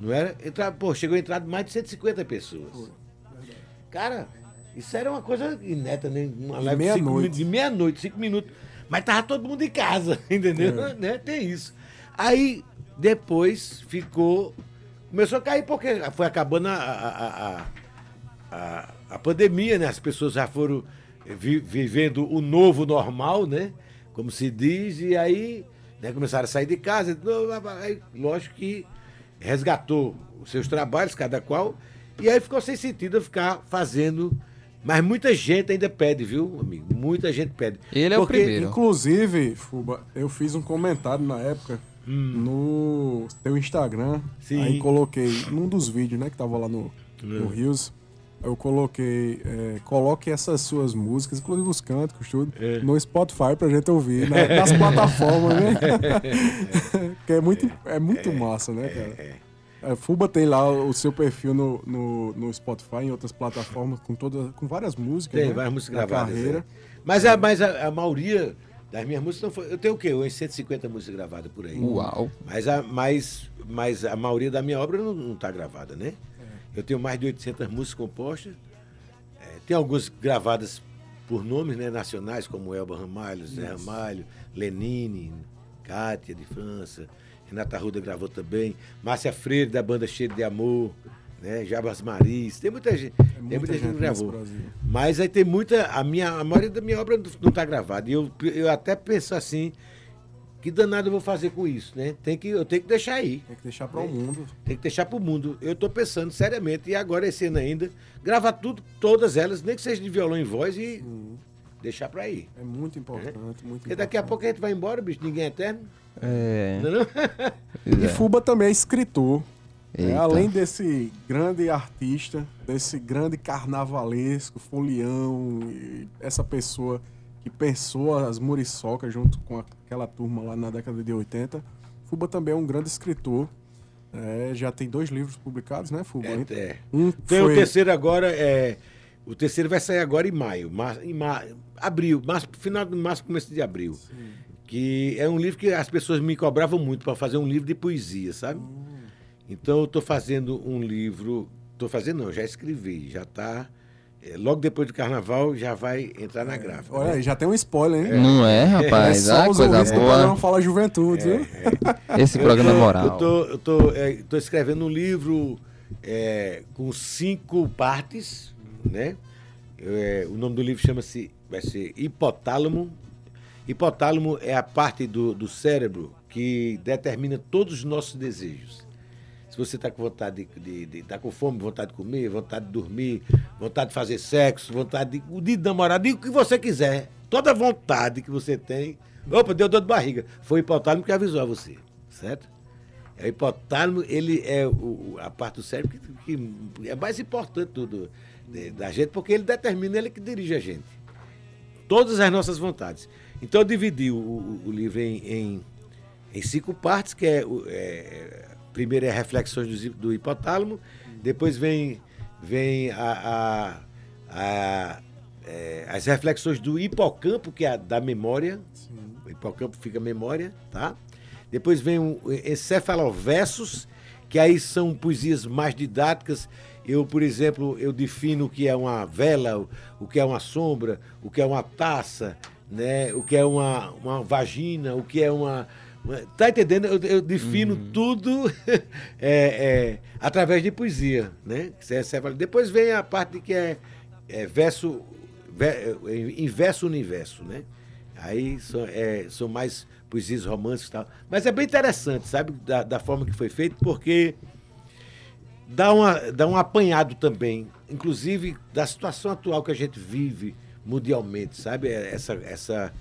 Não era? Entrava, pô, chegou a entrar mais de 150 pessoas. Cara, isso era uma coisa ineta, né? Uma live de cinco meia-noite. meia-noite, cinco minutos. Mas tava todo mundo em casa, entendeu? Né? Tem isso. Aí, depois, ficou. Começou a cair, porque foi acabando a, a, a, a- a, pandemia, né? As pessoas já foram vi- vivendo o novo normal, né? Como se diz, e aí né, começaram a sair de casa. Aí, lógico que resgatou os seus trabalhos, cada qual, e aí ficou sem sentido eu ficar fazendo. Mas muita gente ainda pede, viu, amigo? Muita gente pede. Ele é o Porque- primeiro. Inclusive, Fuba, eu fiz um comentário na época no teu Instagram. Sim. Aí coloquei num dos vídeos, né, que tava lá no, no Rios. Eu coloquei, é, coloque essas suas músicas, inclusive os cânticos, tudo, no Spotify pra gente ouvir, na- nas plataformas, né? que é muito, é muito massa, né, cara? É, Fuba tem lá o seu perfil no, no, no Spotify, em outras plataformas, com, toda, com várias músicas. Tem né, várias músicas da gravadas. Carreira. é. Mas, a, mas a, a maioria das minhas músicas não foi. Eu tenho o quê? Umas 150 músicas gravadas por aí. Uau. Mas a, mas, mas a maioria da minha obra não está gravada, né? Eu tenho mais de 800 músicas compostas. É, tem algumas gravadas por nomes né, nacionais, como Elba Ramalho, Zé Ramalho, Lenine, Cátia de França, Renata Ruda gravou também, Márcia Freire, da banda Cheio de Amor, né, Jabas Maris, tem muita gente, tem muita, muita gente que gravou. Mas aí tem muita, a, minha, a maioria da minha obra não está gravada. E eu, eu até penso assim, que danado eu vou fazer com isso, né? Tem que, eu tenho que deixar aí. Tem que deixar para o mundo. Tem que deixar pro mundo. Eu tô pensando seriamente, e agora esse ano ainda, gravar tudo, todas elas, nem que seja de violão em voz e deixar pra aí. É muito importante, muito Porque importante. daqui a pouco a gente vai embora, bicho, ninguém é eterno. É. E. Fuba também é escritor. né? Além desse grande artista, desse grande carnavalesco, folião, essa pessoa que pensou as muriçocas junto com aquela turma lá na década de 80, Fuba também é um grande escritor. É, já tem dois livros publicados, né, Fuba? É, é. Um Tem foi... o terceiro agora, é. O terceiro vai sair agora em maio. Mar, em ma, abril, março, final de março, começo de abril. Que é um livro que as pessoas me cobravam muito para fazer um livro de poesia, sabe? Então eu estou fazendo um livro. Estou fazendo, não, já escrevi, já está. logo depois do carnaval já vai entrar na gráfica. Olha né? já tem um spoiler, hein? Não é, É rapaz? só Ah, coisa boa. Fala Juventude, viu? Esse programa é Eu moral. tô, eu tô, é, tô escrevendo um livro é, com cinco partes, né? É, o nome do livro chama-se, vai ser Hipotálamo. Hipotálamo é a parte do, do cérebro que determina todos os nossos desejos. Se você está com vontade de, de, tá com fome, vontade de comer, vontade de dormir, vontade de fazer sexo, vontade de, de namorar, diga o que você quiser. Toda vontade que você tem. Opa, deu dor de barriga. Foi o hipotálamo que avisou a você, certo? É, O hipotálamo, ele é o- a parte do cérebro que, que é mais importante do, do- de- da gente, porque ele determina, ele que dirige a gente. Todas as nossas vontades. Então eu dividi o, o- livro em, em, em cinco partes, que é, é, primeiro é reflexões do, do hipotálamo, depois vem, vem a, a- a- é, as reflexões do hipocampo, que é a da memória. O hipocampo fica memória, tá? Depois vem o encefaloversos, que aí são poesias mais didáticas. Eu, por exemplo, eu defino o que é uma vela, o que é uma sombra, o que é uma taça, né? o que é uma, uma vagina, o que é uma. uma- Tá entendendo? Eu, eu defino tudo é, é, através de poesia, né? É encefalo- Depois vem a parte que é, é verso, ver, é, inverso universo, né? Aí são, é, são mais poesias românticas e tal. Mas é bem interessante, sabe? Da, da forma que foi feito, porque dá, uma, dá um apanhado também, inclusive da situação atual que a gente vive mundialmente, sabe? É Essa, essa,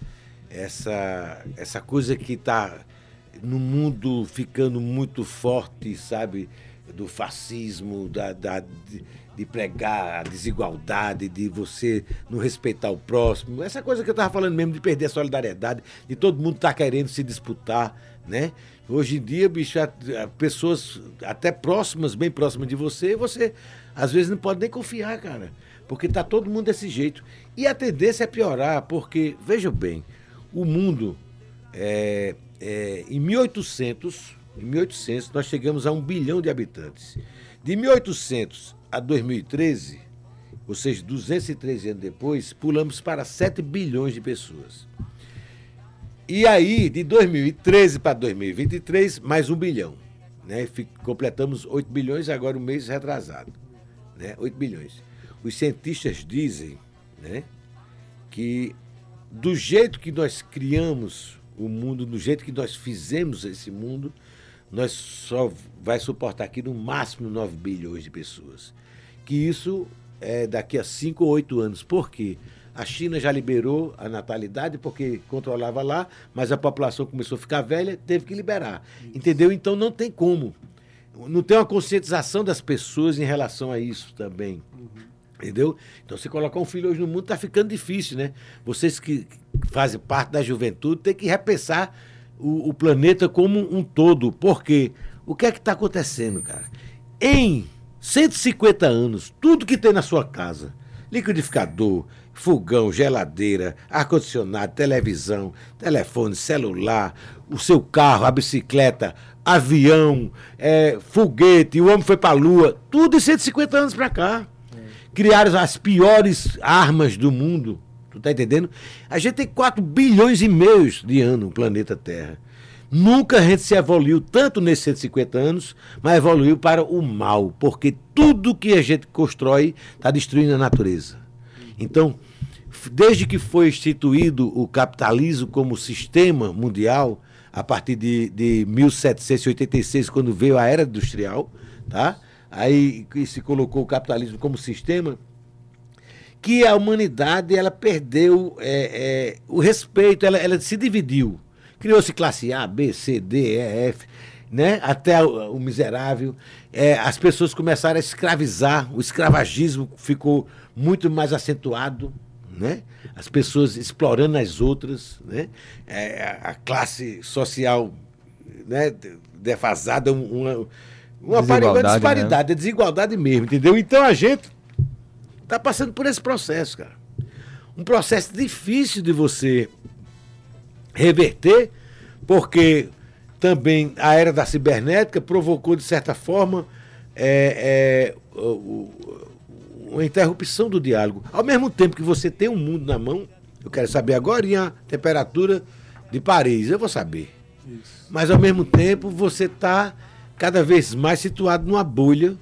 essa, essa coisa que está no mundo ficando muito forte, sabe? Do fascismo, da, da- de, de pregar a desigualdade, de você não respeitar o próximo. Essa coisa que eu estava falando mesmo, de perder a solidariedade, de todo mundo estar querendo se disputar, né? Hoje em dia, bicho, pessoas até próximas, bem próximas de você, você às vezes não pode nem confiar, cara. Porque tá todo mundo desse jeito. E a tendência é piorar, porque, veja bem, o mundo, é, é, em 1800, em 1800, nós chegamos a um bilhão de habitantes. De 1800 a 2013, ou seja, 213 anos depois, pulamos para 7 bilhões de pessoas. E aí, de 2013 para 2023, mais um bilhão. Né? Completamos 8 bilhões, agora o mês retrasado. Né? 8 bilhões. Os cientistas dizem né, que do jeito que nós criamos o mundo, do jeito que nós fizemos esse mundo, nós só vai suportar aqui no máximo 9 bilhões de pessoas. Que isso é daqui a 5 ou 8 anos. Por quê? A China já liberou a natalidade porque controlava lá, mas a população começou a ficar velha, teve que liberar. Entendeu? Então não tem como. Não tem uma conscientização das pessoas em relação a isso também. Entendeu? Então, você colocar um filho hoje no mundo está ficando difícil, né? Vocês que fazem parte da juventude têm que repensar o, o planeta como um todo. Por quê? O que é que está acontecendo, cara? Em 150 anos, tudo que tem na sua casa, liquidificador, fogão, geladeira, ar-condicionado, televisão, telefone, celular, o seu carro, a bicicleta, avião, é, foguete, o homem foi para a lua, tudo em 150 anos para cá criaram as piores armas do mundo, Tu tá entendendo? A gente tem 4 bilhões e meio de anos no planeta Terra. Nunca a gente se evoluiu tanto nesses 150 anos, mas evoluiu para o mal, porque tudo que a gente constrói está destruindo a natureza. Então, desde que foi instituído o capitalismo como sistema mundial, a partir de, de 1786, quando veio a era industrial, tá? Aí se colocou o capitalismo como sistema, que a humanidade ela perdeu é, é, o respeito, ela, ela se dividiu. Criou-se classe A, B, C, D, E, F, né? até o, o miserável. É, as pessoas começaram a escravizar, o escravagismo ficou muito mais acentuado. Né? As pessoas explorando as outras, né? É, a classe social né? defasada, uma, uma disparidade, disparidade, é desigualdade mesmo, entendeu? Então a gente está passando por esse processo, cara. Um processo difícil de você reverter, porque também a era da cibernética provocou, de certa forma, é, é, uma interrupção do diálogo. Ao mesmo tempo que você tem um mundo na mão, eu quero saber agora a temperatura de Paris, eu vou saber. Isso. Mas ao mesmo tempo você está cada vez mais situado numa bolha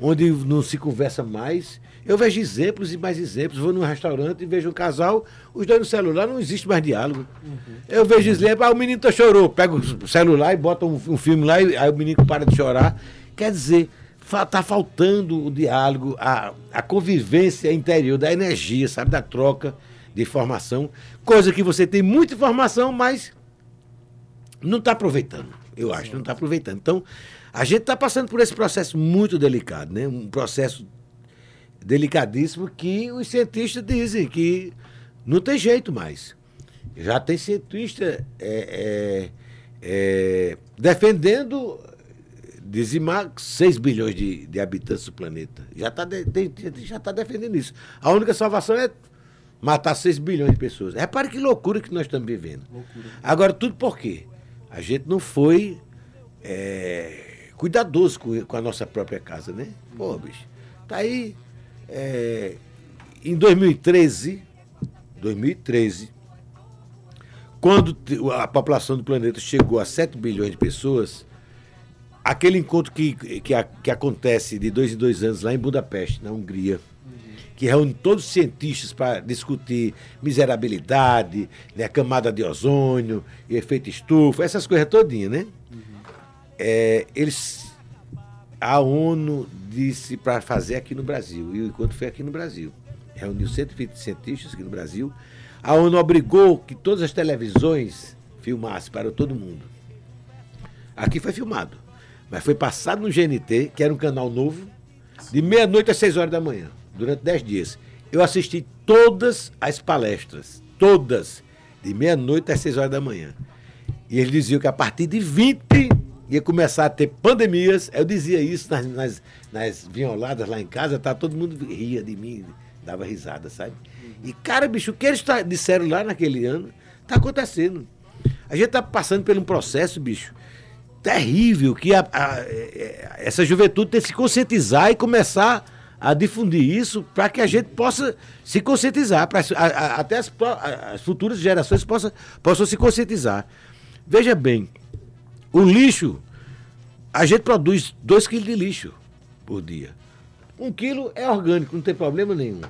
onde não se conversa mais. Eu vejo exemplos e mais exemplos. Vou num restaurante e vejo um casal, os dois no celular, não existe mais diálogo. Uhum. Eu vejo exemplos, ah, o menino tá chorou, pega o celular e bota um, um filme lá, e aí o menino para de chorar. Quer dizer, está faltando o diálogo, a, a convivência interior, da energia, sabe, da troca de informação. Coisa que você tem muita informação, mas não está aproveitando eu acho, não está aproveitando. Então, a gente está passando por esse processo muito delicado, né? Um processo delicadíssimo que os cientistas dizem que não tem jeito mais. Já tem cientista é, é, é, defendendo dizimar 6 bilhões de, de habitantes do planeta. Já está de, já tá defendendo isso. A única salvação é matar 6 bilhões de pessoas. Repare que loucura que nós estamos vivendo. Loucura. Agora, tudo por quê? A gente não foi é, cuidadoso com, com, a nossa própria casa, né? Pô, bicho, tá aí. É, em 2013, 2013, quando a população do planeta chegou a 7 bilhões de pessoas, aquele encontro que, que, que acontece de dois em dois anos lá em Budapeste, na Hungria, que reúne todos os cientistas para discutir miserabilidade, né, camada de ozônio, efeito estufa, essas coisas todinhas, né? Uhum. É, eles, a ONU disse para fazer aqui no Brasil, e o encontro foi aqui no Brasil. Reuniu 120 cientistas aqui no Brasil. A ONU obrigou que todas as televisões filmassem para todo mundo. Aqui foi filmado, mas foi passado no GNT, que era um canal novo, de meia-noite às seis horas da manhã durante dez dias. Eu assisti todas as palestras, todas, de meia-noite às seis horas da manhã. E eles diziam que a partir de 20 ia começar a ter pandemias. Eu dizia isso nas, nas, nas vinholadas lá em casa, tá? todo mundo ria de mim, dava risada, sabe? E, cara, bicho, o que eles tá, disseram lá naquele ano está acontecendo. A gente está passando por um processo, bicho, terrível, que a, a, a, é, essa juventude tem que se conscientizar e começar a difundir isso para que a gente possa se conscientizar, para até as, as, futuras gerações possam, possam se conscientizar. Veja bem, o lixo, a gente produz 2 quilos de lixo por dia. Um quilo é orgânico, não tem problema nenhum.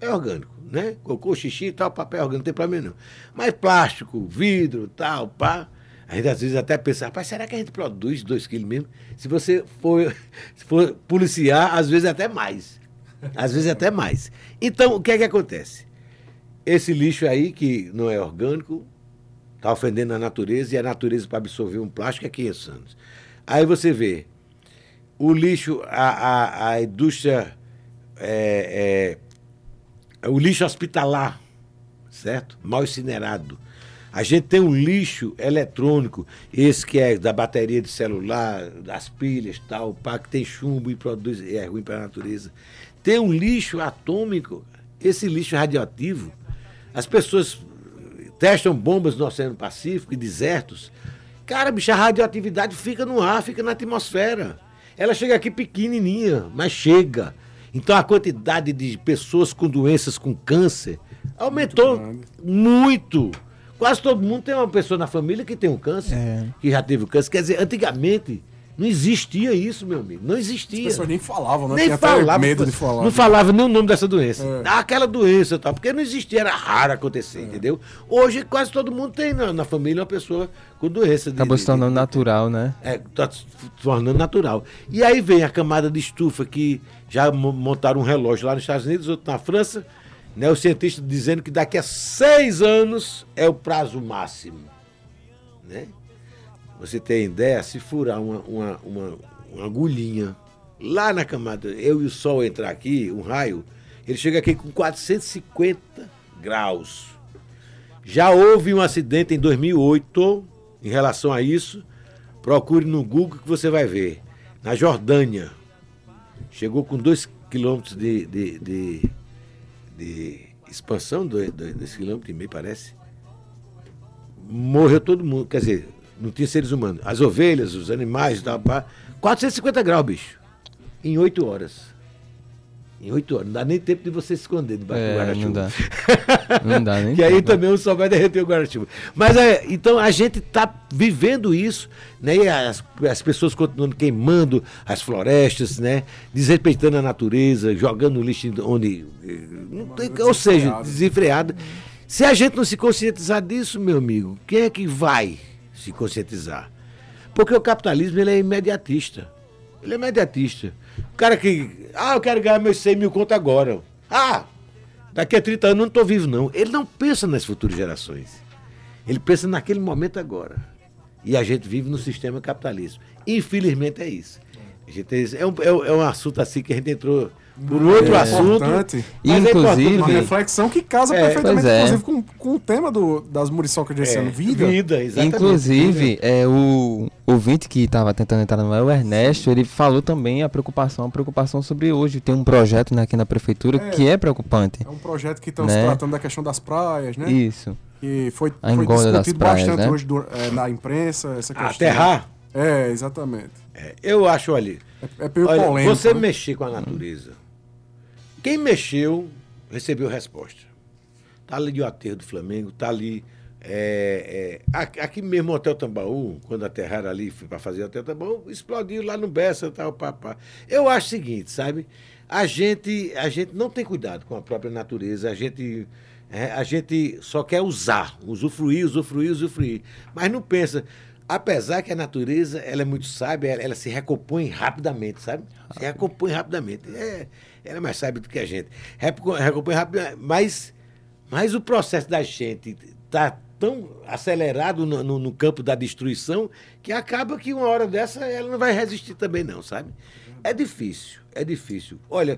É orgânico, né? Cocô, xixi tal, papel orgânico, não tem problema nenhum. Mas plástico, vidro, tal, pá. A gente às vezes até pensa, rapaz, será que a gente produz 2 quilos mesmo? Se você for, se for policiar, às vezes até mais. Às vezes até mais. Então, o que é que acontece? Esse lixo aí, que não é orgânico, está ofendendo a natureza, e a natureza para absorver um plástico é 500 anos. Aí você vê, o lixo, a, a, a indústria, é, é, o lixo hospitalar, certo? Mal incinerado a gente tem um lixo eletrônico, esse que é da bateria de celular, das pilhas tal, pá, que tem chumbo e produz, é ruim para a natureza. Tem um lixo atômico, esse lixo radioativo. As pessoas testam bombas no Oceano Pacífico e desertos. Cara, bicho, a radioatividade fica no ar, fica na atmosfera. Ela chega aqui pequenininha, mas chega. Então a quantidade de pessoas com doenças com câncer Aumentou grande. muito. Quase todo mundo tem uma pessoa na família que tem um câncer, É. que já teve o câncer. Quer dizer, antigamente não existia isso, meu amigo. Não As existia. pessoas nem falavam, né? Nem Tinha até falava, medo de falar. Não falava nem o nome dessa doença. É. Aquela doença tal, porque não existia, era raro acontecer, É. entendeu? Hoje quase todo mundo tem na, na família uma pessoa com doença. de- Acabou de- se tornando de- natural, né? é, tá se tornando natural. E aí vem a camada de estufa que já mo- montaram um relógio lá nos Estados Unidos, outro na França, né? Os cientistas dizendo que daqui a seis anos é o prazo máximo. Né? Você tem ideia, se furar uma, uma, uma, uma agulhinha lá na camada, eu e o Sol entrar aqui, um raio, ele chega aqui com 450 graus. Já houve um acidente em 2008 em relação a isso. Procure no Google que você vai ver. Na Jordânia. Chegou com 2 quilômetros de, de, de, de expansão, 2 quilômetros e meio, parece. Morreu todo mundo. Quer dizer, não tinha seres humanos. As ovelhas, os animais, pá. 450 graus, bicho. Em 8 horas. Em 8 horas. Não dá nem tempo de você se esconder debaixo do É, guarda-chuva. não dá. Não dá nem Que aí também o sol vai derreter o guarda-chuva. Mas é, então a gente está vivendo isso, né? E as, as pessoas continuando queimando as florestas, né? Desrespeitando a natureza, jogando lixo onde. eh, não tem- ou seja, desenfreado. desenfreada. Se a gente não se conscientizar disso, meu amigo, quem é que vai se conscientizar? Porque o capitalismo ele é imediatista. Ele é imediatista. O cara que. Ah, eu quero ganhar meus 100 mil conto agora. Ah, daqui a 30 anos eu não estou vivo, não. Ele não pensa nas futuras gerações. Ele pensa naquele momento agora. E a gente vive no sistema capitalista. Infelizmente é isso. A gente. É, é, um- é um assunto assim que a gente entrou por outro É assunto. importante. é Inclusive- Uma reflexão que casa É, perfeitamente, é. inclusive, com, com o tema do, das muriçocas desse É, ano. Vida. Vida, exatamente. Inclusive, é, o ouvinte que estava tentando entrar no ar, o Ernesto, ele falou também a preocupação, a preocupação sobre hoje. Tem um projeto né, aqui na prefeitura É. que é preocupante. É um projeto que estão Né? se tratando da questão das praias, né? Isso. E foi, A foi discutido praias, bastante né? hoje do- é, na imprensa, essa questão. Aterrar. É, exatamente. É, eu acho, olha. É, é meio Olha, polêmico. você né? mexer com a natureza. Quem mexeu, recebeu resposta. Tá ali o aterro do Flamengo, tá ali. é, é, aqui, aqui mesmo o Hotel Tambaú, quando aterraram ali para fazer o Hotel Tambaú, explodiu lá no Bessa tal, papá. Eu acho o seguinte, sabe? A gente, a gente não tem cuidado com a própria natureza, a gente, é, a gente só quer usar, usufruir, usufruir, usufruir. Mas não pensa. Apesar que a natureza ela é muito sábia, ela, ela se recompõe rapidamente, sabe? Se recompõe rapidamente. É, ela é mais sábia do que a gente. Reco- Recompõe rapidamente, mas, mas o processo da gente está tão acelerado no, no- no campo da destruição que acaba que uma hora dessa ela não vai resistir também não, sabe? É difícil, é difícil. Olha,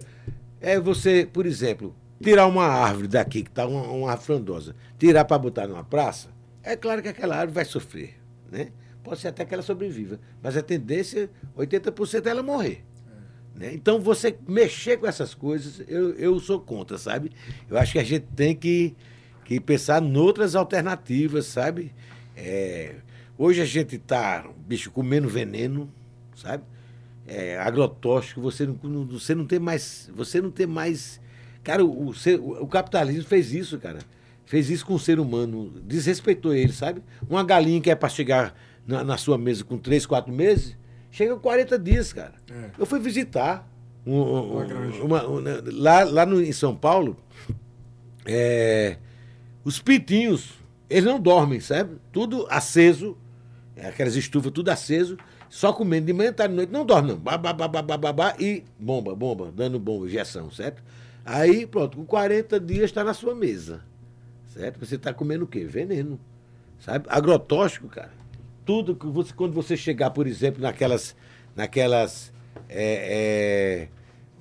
é você, por exemplo, tirar uma árvore daqui, que está uma, uma frondosa, tirar para botar numa praça, é claro que aquela árvore vai sofrer, né? Pode ser até que ela sobreviva, mas a tendência, 80% é ela morrer. Né? Então, você mexer com essas coisas, eu, eu sou contra, sabe? Eu acho que a gente tem que, que pensar noutras alternativas, sabe? É, hoje a gente está, bicho, comendo veneno, sabe? É, agrotóxico, você não, você não tem mais. Você não tem mais. Cara, o, o- o capitalismo fez isso, cara. Fez isso com o ser humano, desrespeitou ele, sabe? Uma galinha que é para chegar na, na sua mesa com três, quatro meses, chega com 40 dias, cara. É. Eu fui visitar um- um- Uma uma- um- né, lá, lá no, em São Paulo, é, os pintinhos, eles não dormem, sabe? Tudo aceso, é, aquelas estufas tudo aceso, só comendo de manhã, tarde, de noite, não dorme não. Babá, babá, babá, babá, e bomba, bomba, dando bomba, injeção, certo? Aí, pronto, com 40 dias está na sua mesa, certo? Você está comendo o quê? Veneno, sabe? Agrotóxico, cara. Tudo que você, quando você chegar, por exemplo, naquelas, naquelas é, é,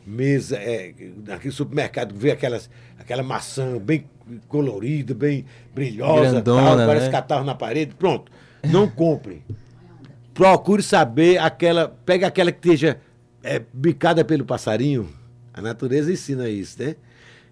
mesa, é, naquele supermercado, vê aquelas, aquela maçã bem colorida, bem brilhosa, Grandona, tal, parece né? catarro na parede, pronto. Não compre. Procure saber aquela. Pega aquela que esteja é, bicada pelo passarinho. A natureza ensina isso, né?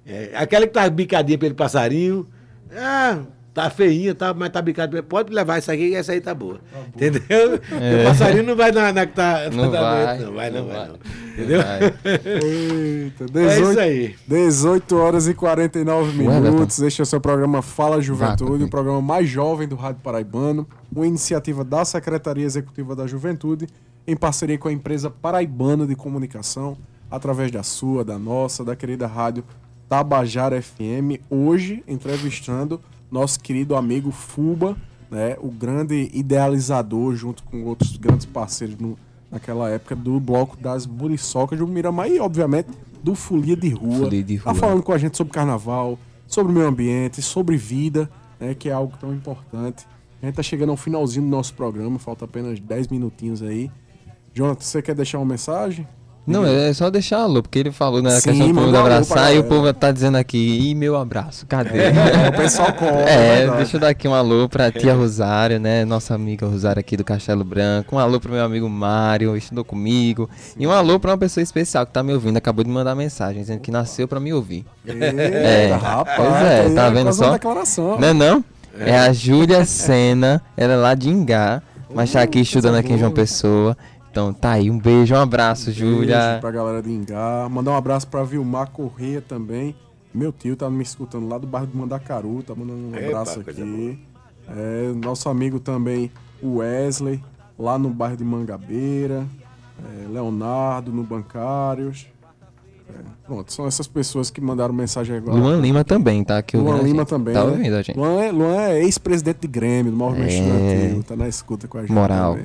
É, aquela que está bicadinha pelo passarinho. Ah, Tá feinha, tá, mas tá bicado. Pode levar essa aqui, que essa aí tá boa. Entendeu? O passarinho não vai na, na que tá. Não tá vai, doente, não vai, não não vai. vai. não. Entendeu? Vai. Eita, É 18, isso aí. 18 horas e 49 Ué, minutos. Este é o seu programa Fala Juventude, Vaca, o programa mais jovem do Rádio Paraibano, uma iniciativa da Secretaria Executiva da Juventude, em parceria com a empresa Paraibana de Comunicação, através da sua, da nossa, da querida rádio Tabajara FM. Hoje, entrevistando nosso querido amigo Fuba, né, o grande idealizador, junto com outros grandes parceiros no- naquela época, do bloco das Muriçocas do Miramar e, obviamente, do Folia de Rua. Folia de Tá Rua. falando com a gente sobre carnaval, sobre o meio ambiente, sobre vida, né, que é algo tão importante. A gente tá chegando ao finalzinho do nosso programa, falta apenas 10 minutinhos aí. Jonathan, você quer deixar uma mensagem? Não, é só deixar alô, porque ele falou na Sim, questão do povo abraçar e o povo tá dizendo aqui, e meu abraço, cadê? É, o pessoal cobra. É, verdade. deixa eu dar aqui um alô pra tia Rosário, né? Nossa amiga Rosário aqui do Castelo Branco. Um alô pro meu amigo Mário, estudou comigo. E um alô pra uma pessoa especial que tá me ouvindo, acabou de mandar mensagem dizendo que nasceu pra me ouvir. Eita, É, rapaz, pois é, tá vendo só? Declaração. Não é não? É a Júlia Sena, ela é lá de Ingá, mas tá aqui estudando aqui em João. Pessoa. Então tá aí, um beijo, um abraço, Beijo Júlia. pra galera de Ingá. Mandar um abraço pra Vilmar Corrêa também. Meu tio tá me escutando lá do bairro do Mandacaru, tá mandando um Epa, abraço coisa aqui. É, nosso amigo também, o Wesley, lá no bairro de Mangabeira. É, Leonardo, no Bancários. É, pronto, são essas pessoas que mandaram mensagem agora. Luan Lima também, tá ouvindo Luan Lima também. Tá né? ouvindo a gente. Luan é, Luan é ex-presidente de Grêmio, do movimento É. estudantil, tá na escuta com a gente. Moral.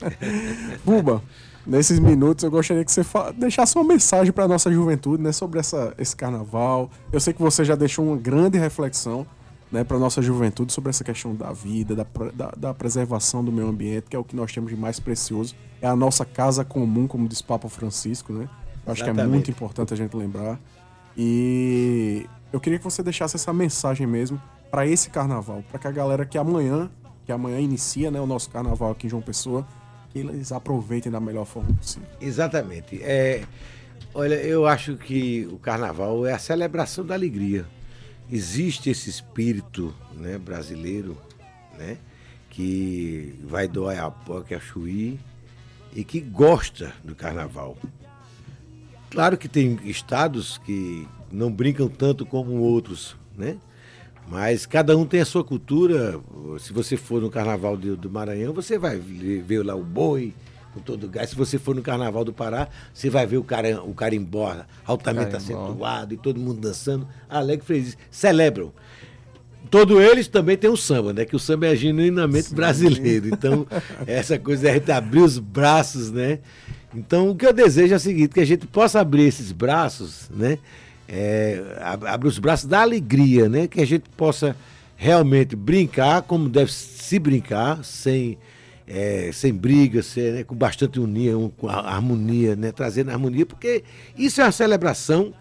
Buba, nesses minutos eu gostaria que você deixasse uma mensagem para nossa juventude, né, sobre essa, esse carnaval. Eu sei que você já deixou uma grande reflexão, né, para nossa juventude sobre essa questão da vida, da, da, da preservação do meio ambiente, que é o que nós temos de mais precioso. É a nossa casa comum, como diz Papa Francisco, né? Eu acho que é Exatamente. muito importante a gente lembrar. E eu queria que você deixasse essa mensagem mesmo para esse carnaval, para que a galera que amanhã, que amanhã inicia, né, o nosso carnaval aqui em João Pessoa, que eles aproveitem da melhor forma possível. Exatamente. É, olha, eu acho que o carnaval é a celebração da alegria. Existe esse espírito né, brasileiro né, que vai do Oiapoque a Chuí e que gosta do carnaval. Claro que tem estados que não brincam tanto como outros, né? Mas cada um tem a sua cultura. Se você for no carnaval do, do Maranhão, você vai ver lá o boi com todo o gás. Se você for no carnaval do Pará, você vai ver o, cara, o carimbó altamente Carimbó. acentuado e todo mundo dançando. Alegre feliz. Celebram. Todos eles também têm o samba, né? Que o samba é genuinamente brasileiro. Então, essa coisa é a gente abrir os braços, né? Então, o que eu desejo é o seguinte, que a gente possa abrir esses braços, né? É, ab- abrir os braços da alegria, né? Que a gente possa realmente brincar como deve se brincar, sem, é, sem briga, sem, né? com bastante união, com harmonia, né? Trazendo harmonia, porque isso é uma celebração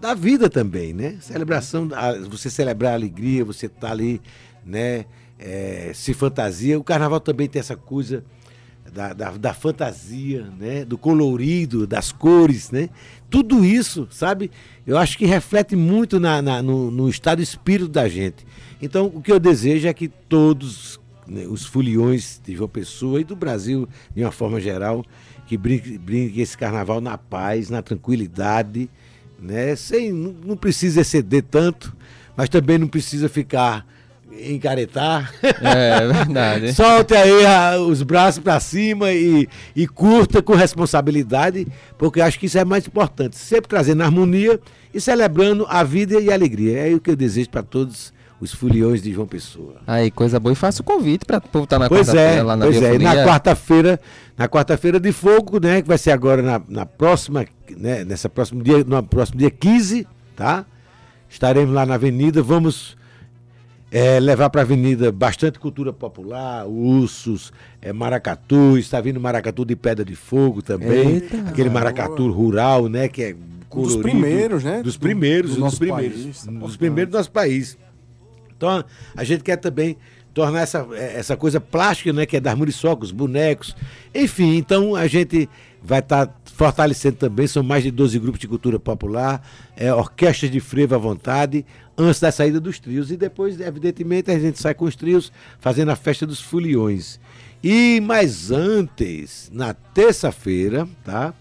da vida também, né? Celebração, você celebrar a alegria, você tá ali, né? é, se fantasia. O carnaval também tem essa coisa da, da, da fantasia, né? Do colorido, das cores, né? Tudo isso, sabe? Eu acho que reflete muito na, na- no, no estado espírito da gente. Então, o que eu desejo é que todos né, os foliões de João Pessoa e do Brasil, de uma forma geral, que brinquem brinque esse carnaval na paz, na tranquilidade, né? Sem, não, não precisa exceder tanto, mas também não precisa ficar encaretar. É, é verdade. Solte aí a- os braços para cima e, e curta com responsabilidade, porque acho que isso é mais importante. Sempre trazendo harmonia e celebrando a vida e a alegria. É o que eu desejo para todos os foliões de João Pessoa. Aí, coisa boa. E faça o convite pra o povo estar na Pois é, quarta-feira lá na pois é. Na quarta-feira, na quarta-feira de fogo, né, que vai ser agora na, na próxima, né, nessa próximo dia, no próximo dia 15, tá? Estaremos lá na avenida, vamos é, levar para a avenida bastante cultura popular, ursos, é, maracatu, está vindo maracatu de pedra de fogo também, Eita, aquele maracatu rural, né, que é Um dos colorido. primeiros, né? Dos Do- primeiros, do dos nosso primeiros, país, dos importante. primeiros do nosso país. Então, a gente quer também tornar essa, essa coisa plástica, né, que é das muriçocas, bonecos, enfim, então a gente vai estar fortalecendo também, são mais de 12 grupos de cultura popular, é, orquestras de frevo à vontade, antes da saída dos trios. E depois, evidentemente, a gente sai com os trios fazendo a festa dos foliões. E mais antes, na terça-feira, tá?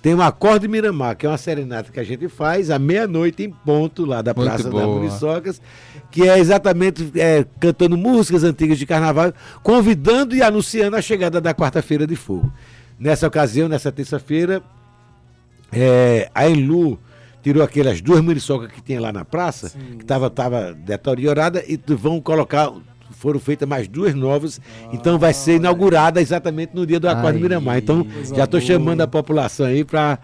Tem um acorde Miramar, que é uma serenata que a gente faz à meia-noite em ponto lá da Muito Praça boa. da Muriçocas, que é exatamente é, cantando músicas antigas de carnaval, convidando e anunciando a chegada da quarta-feira de fogo. Nessa ocasião, nessa terça-feira, é, a Enlu tirou aquelas duas muriçocas que tinha lá na praça, que estava tava deteriorada, e vão colocar. Foram feitas mais duas novas, então vai ser inaugurada exatamente no dia do Aquário Miramar. Então, já estou chamando a população aí para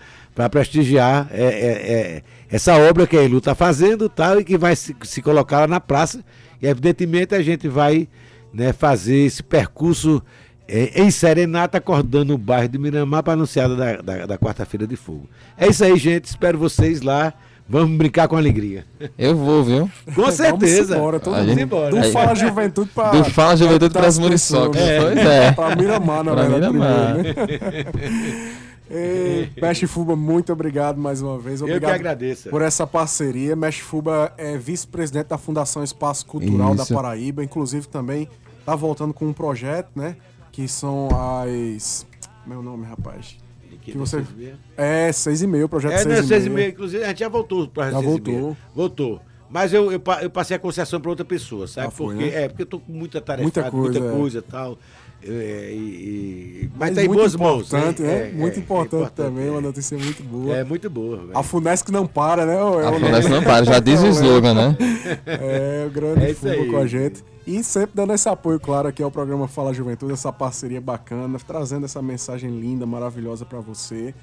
prestigiar é, é, é, essa obra que a Elu está fazendo tal, e que vai se, se colocar lá na praça. E evidentemente a gente vai né, fazer esse percurso é, em Serenata, acordando o bairro de Miramar para a anunciada da, da, da quarta-feira de fogo. É isso aí, gente. Espero vocês lá. Vamos brincar com alegria. Eu vou, viu? Com certeza. Vamos embora, todo mundo. gente- embora. Do Fala Juventude pra... Do Fala Juventude pra pras as Muriçocas. pessoas. Pois é. Pra Miramar, na Pra verdade, Miramar. primeiro, né? Mestre Fuba, muito obrigado mais uma vez. Eu que Obrigado agradeço. por essa parceria. Mestre Fuba é vice-presidente da Fundação Espaço Cultural Isso. da Paraíba. Inclusive também tá voltando com um projeto, né? Que são as... Meu nome, rapaz. Que você- É, seis e meio, o projeto É, seis, né, e, seis e meio. meia. Inclusive, a gente já voltou para Já voltou. Voltou. Mas eu, eu, eu passei a concessão para outra pessoa, sabe? Ah, foi, porque, né? É, porque eu tô com muita tarefa, Muita muita coisa, coisa, é. e tal. É, e, e- Mas mas tá em muito boas mãos. importante, né? É, muito é, importante, é também, uma é. notícia muito boa. É muito boa. velho. A Funesc não para, né? ô- é A Funesc não para, já diz o slogan, né? É, o grande É aí. com a gente. E sempre dando esse apoio, claro, aqui ao programa Fala Juventude, essa parceria bacana, trazendo essa mensagem linda, maravilhosa pra você.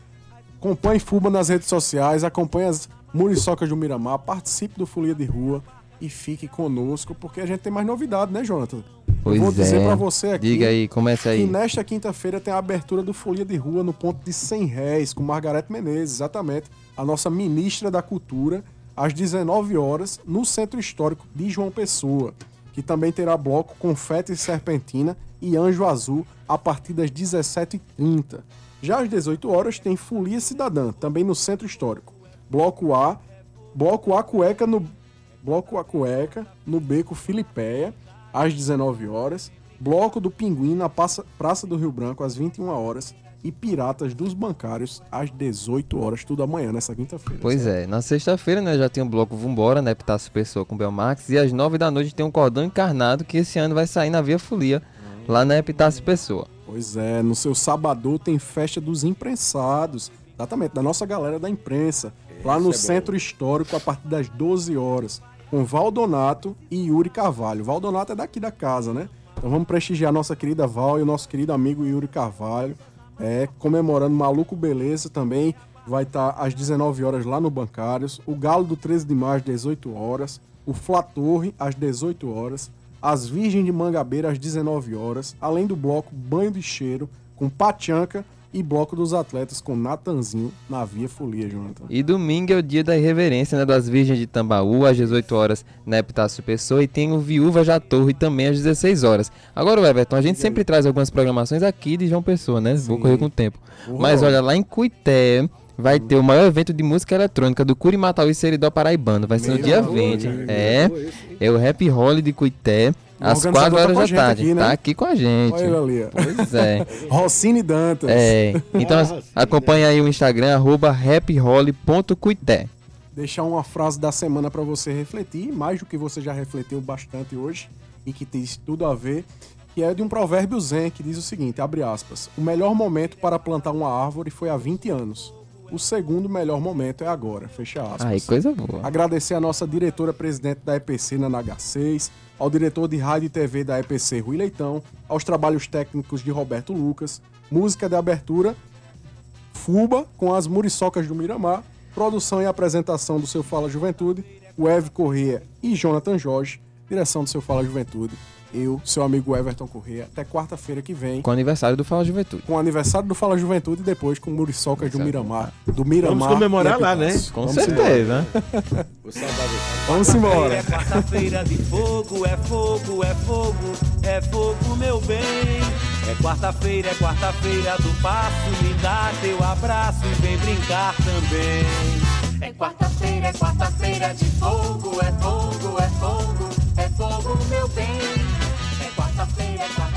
Acompanhe Fuba nas redes sociais, acompanhe as Muriçocas do Miramar, participe do Folia de Rua e fique conosco, porque a gente tem mais novidade, né, Jonathan? Pois Eu vou dizer é. pra você aqui. Diga aí, começa que aí. nesta quinta-feira tem a abertura do Folia de Rua no ponto de 100 réis, com Margarete Menezes, exatamente, a nossa ministra da Cultura, às 19 horas, no Centro Histórico de João Pessoa, que também terá bloco Confete e Serpentina e Anjo Azul a partir das 17h30. Já às 18 horas tem Folia Cidadã, também no Centro Histórico. Bloco A, Bloco A Cueca no Bloco A Cueca, no Beco Filipéia, às 19 horas. Bloco do Pinguim na Praça, do Rio Branco, às 21 horas. E Piratas dos Bancários, às 18 horas, tudo amanhã, nessa quinta-feira. Pois é, na sexta-feira, né, já tem o bloco Vambora, né, Epitácio Pessoa com Belmax, e às nove da noite tem um cordão encarnado que esse ano vai sair na Via Folia, lá na Epitácio Pessoa. Pois é, no seu sábado tem festa dos imprensados. Exatamente, da nossa galera da imprensa. lá no Centro Histórico, a partir das 12 horas. Com Valdonato e Yuri Carvalho. Valdonato é daqui da casa, né? Então vamos prestigiar a nossa querida Val e o nosso querido amigo Yuri Carvalho. É, comemorando Maluco Beleza também. Vai estar às 19 horas lá no Bancários. O Galo do 13 de maio às 18 horas. O Fla Torre às 18 horas. As Virgens de Mangabeira às 19 horas. Além do bloco Banho de Cheiro com Pachanca e Bloco dos Atletas com Natanzinho na Via Folia, Jonathan. E domingo é o dia da irreverência, né, das Virgens de Tambaú, às 18 horas na Epitácio Pessoa, e tem o Viúva Já Torre também às 16 horas. Agora, o Everton, a gente sempre traz algumas programações aqui de João Pessoa, né? Vou correr com o tempo. Mas olha, lá em Cuité vai ter o maior evento de música eletrônica do Curimataú e Seridó Paraibano. Vai ser no Meu dia amor, 20. meu É, é o Happy Holiday de Cuité, às organizador 4 tá horas da tarde. aqui, né? Tá aqui com a gente. Olha ali, ó. Pois é. Rossini Dantas. É, então acompanhe aí o Instagram, arroba. Deixar uma frase da semana para você refletir, mais do que você já refletiu bastante hoje e que tem tudo a ver, que é de um provérbio zen que diz o seguinte, abre aspas: "O melhor momento para plantar uma árvore foi há 20 anos. O segundo melhor momento é agora." Fecha aspas. Ai, coisa boa. Agradecer a nossa diretora-presidente da EPC na NH6, ao diretor de rádio e TV da EPC Rui Leitão, aos trabalhos técnicos de Roberto Lucas, música de abertura Fuba com as Muriçocas do Miramar, produção e apresentação do Seu Fala Juventude, o Eve Corrêa e Jonathan Jorge, direção do Seu Fala Juventude eu, seu amigo Everton Corrêa, até quarta-feira que vem. Com o aniversário do Fala Juventude. Com o aniversário do Fala Juventude e depois com o Muriçoca do Miramar. Do Miramar. Vamos comemorar lá, né? Com Vamos certeza. Vamos embora. É quarta-feira de fogo, é fogo, é fogo, é fogo, meu bem. É quarta-feira, é quarta-feira do passo, me dá teu abraço e vem brincar também. É quarta-feira, é quarta-feira de fogo, é fogo, é fogo, é fogo, meu bem. I'll see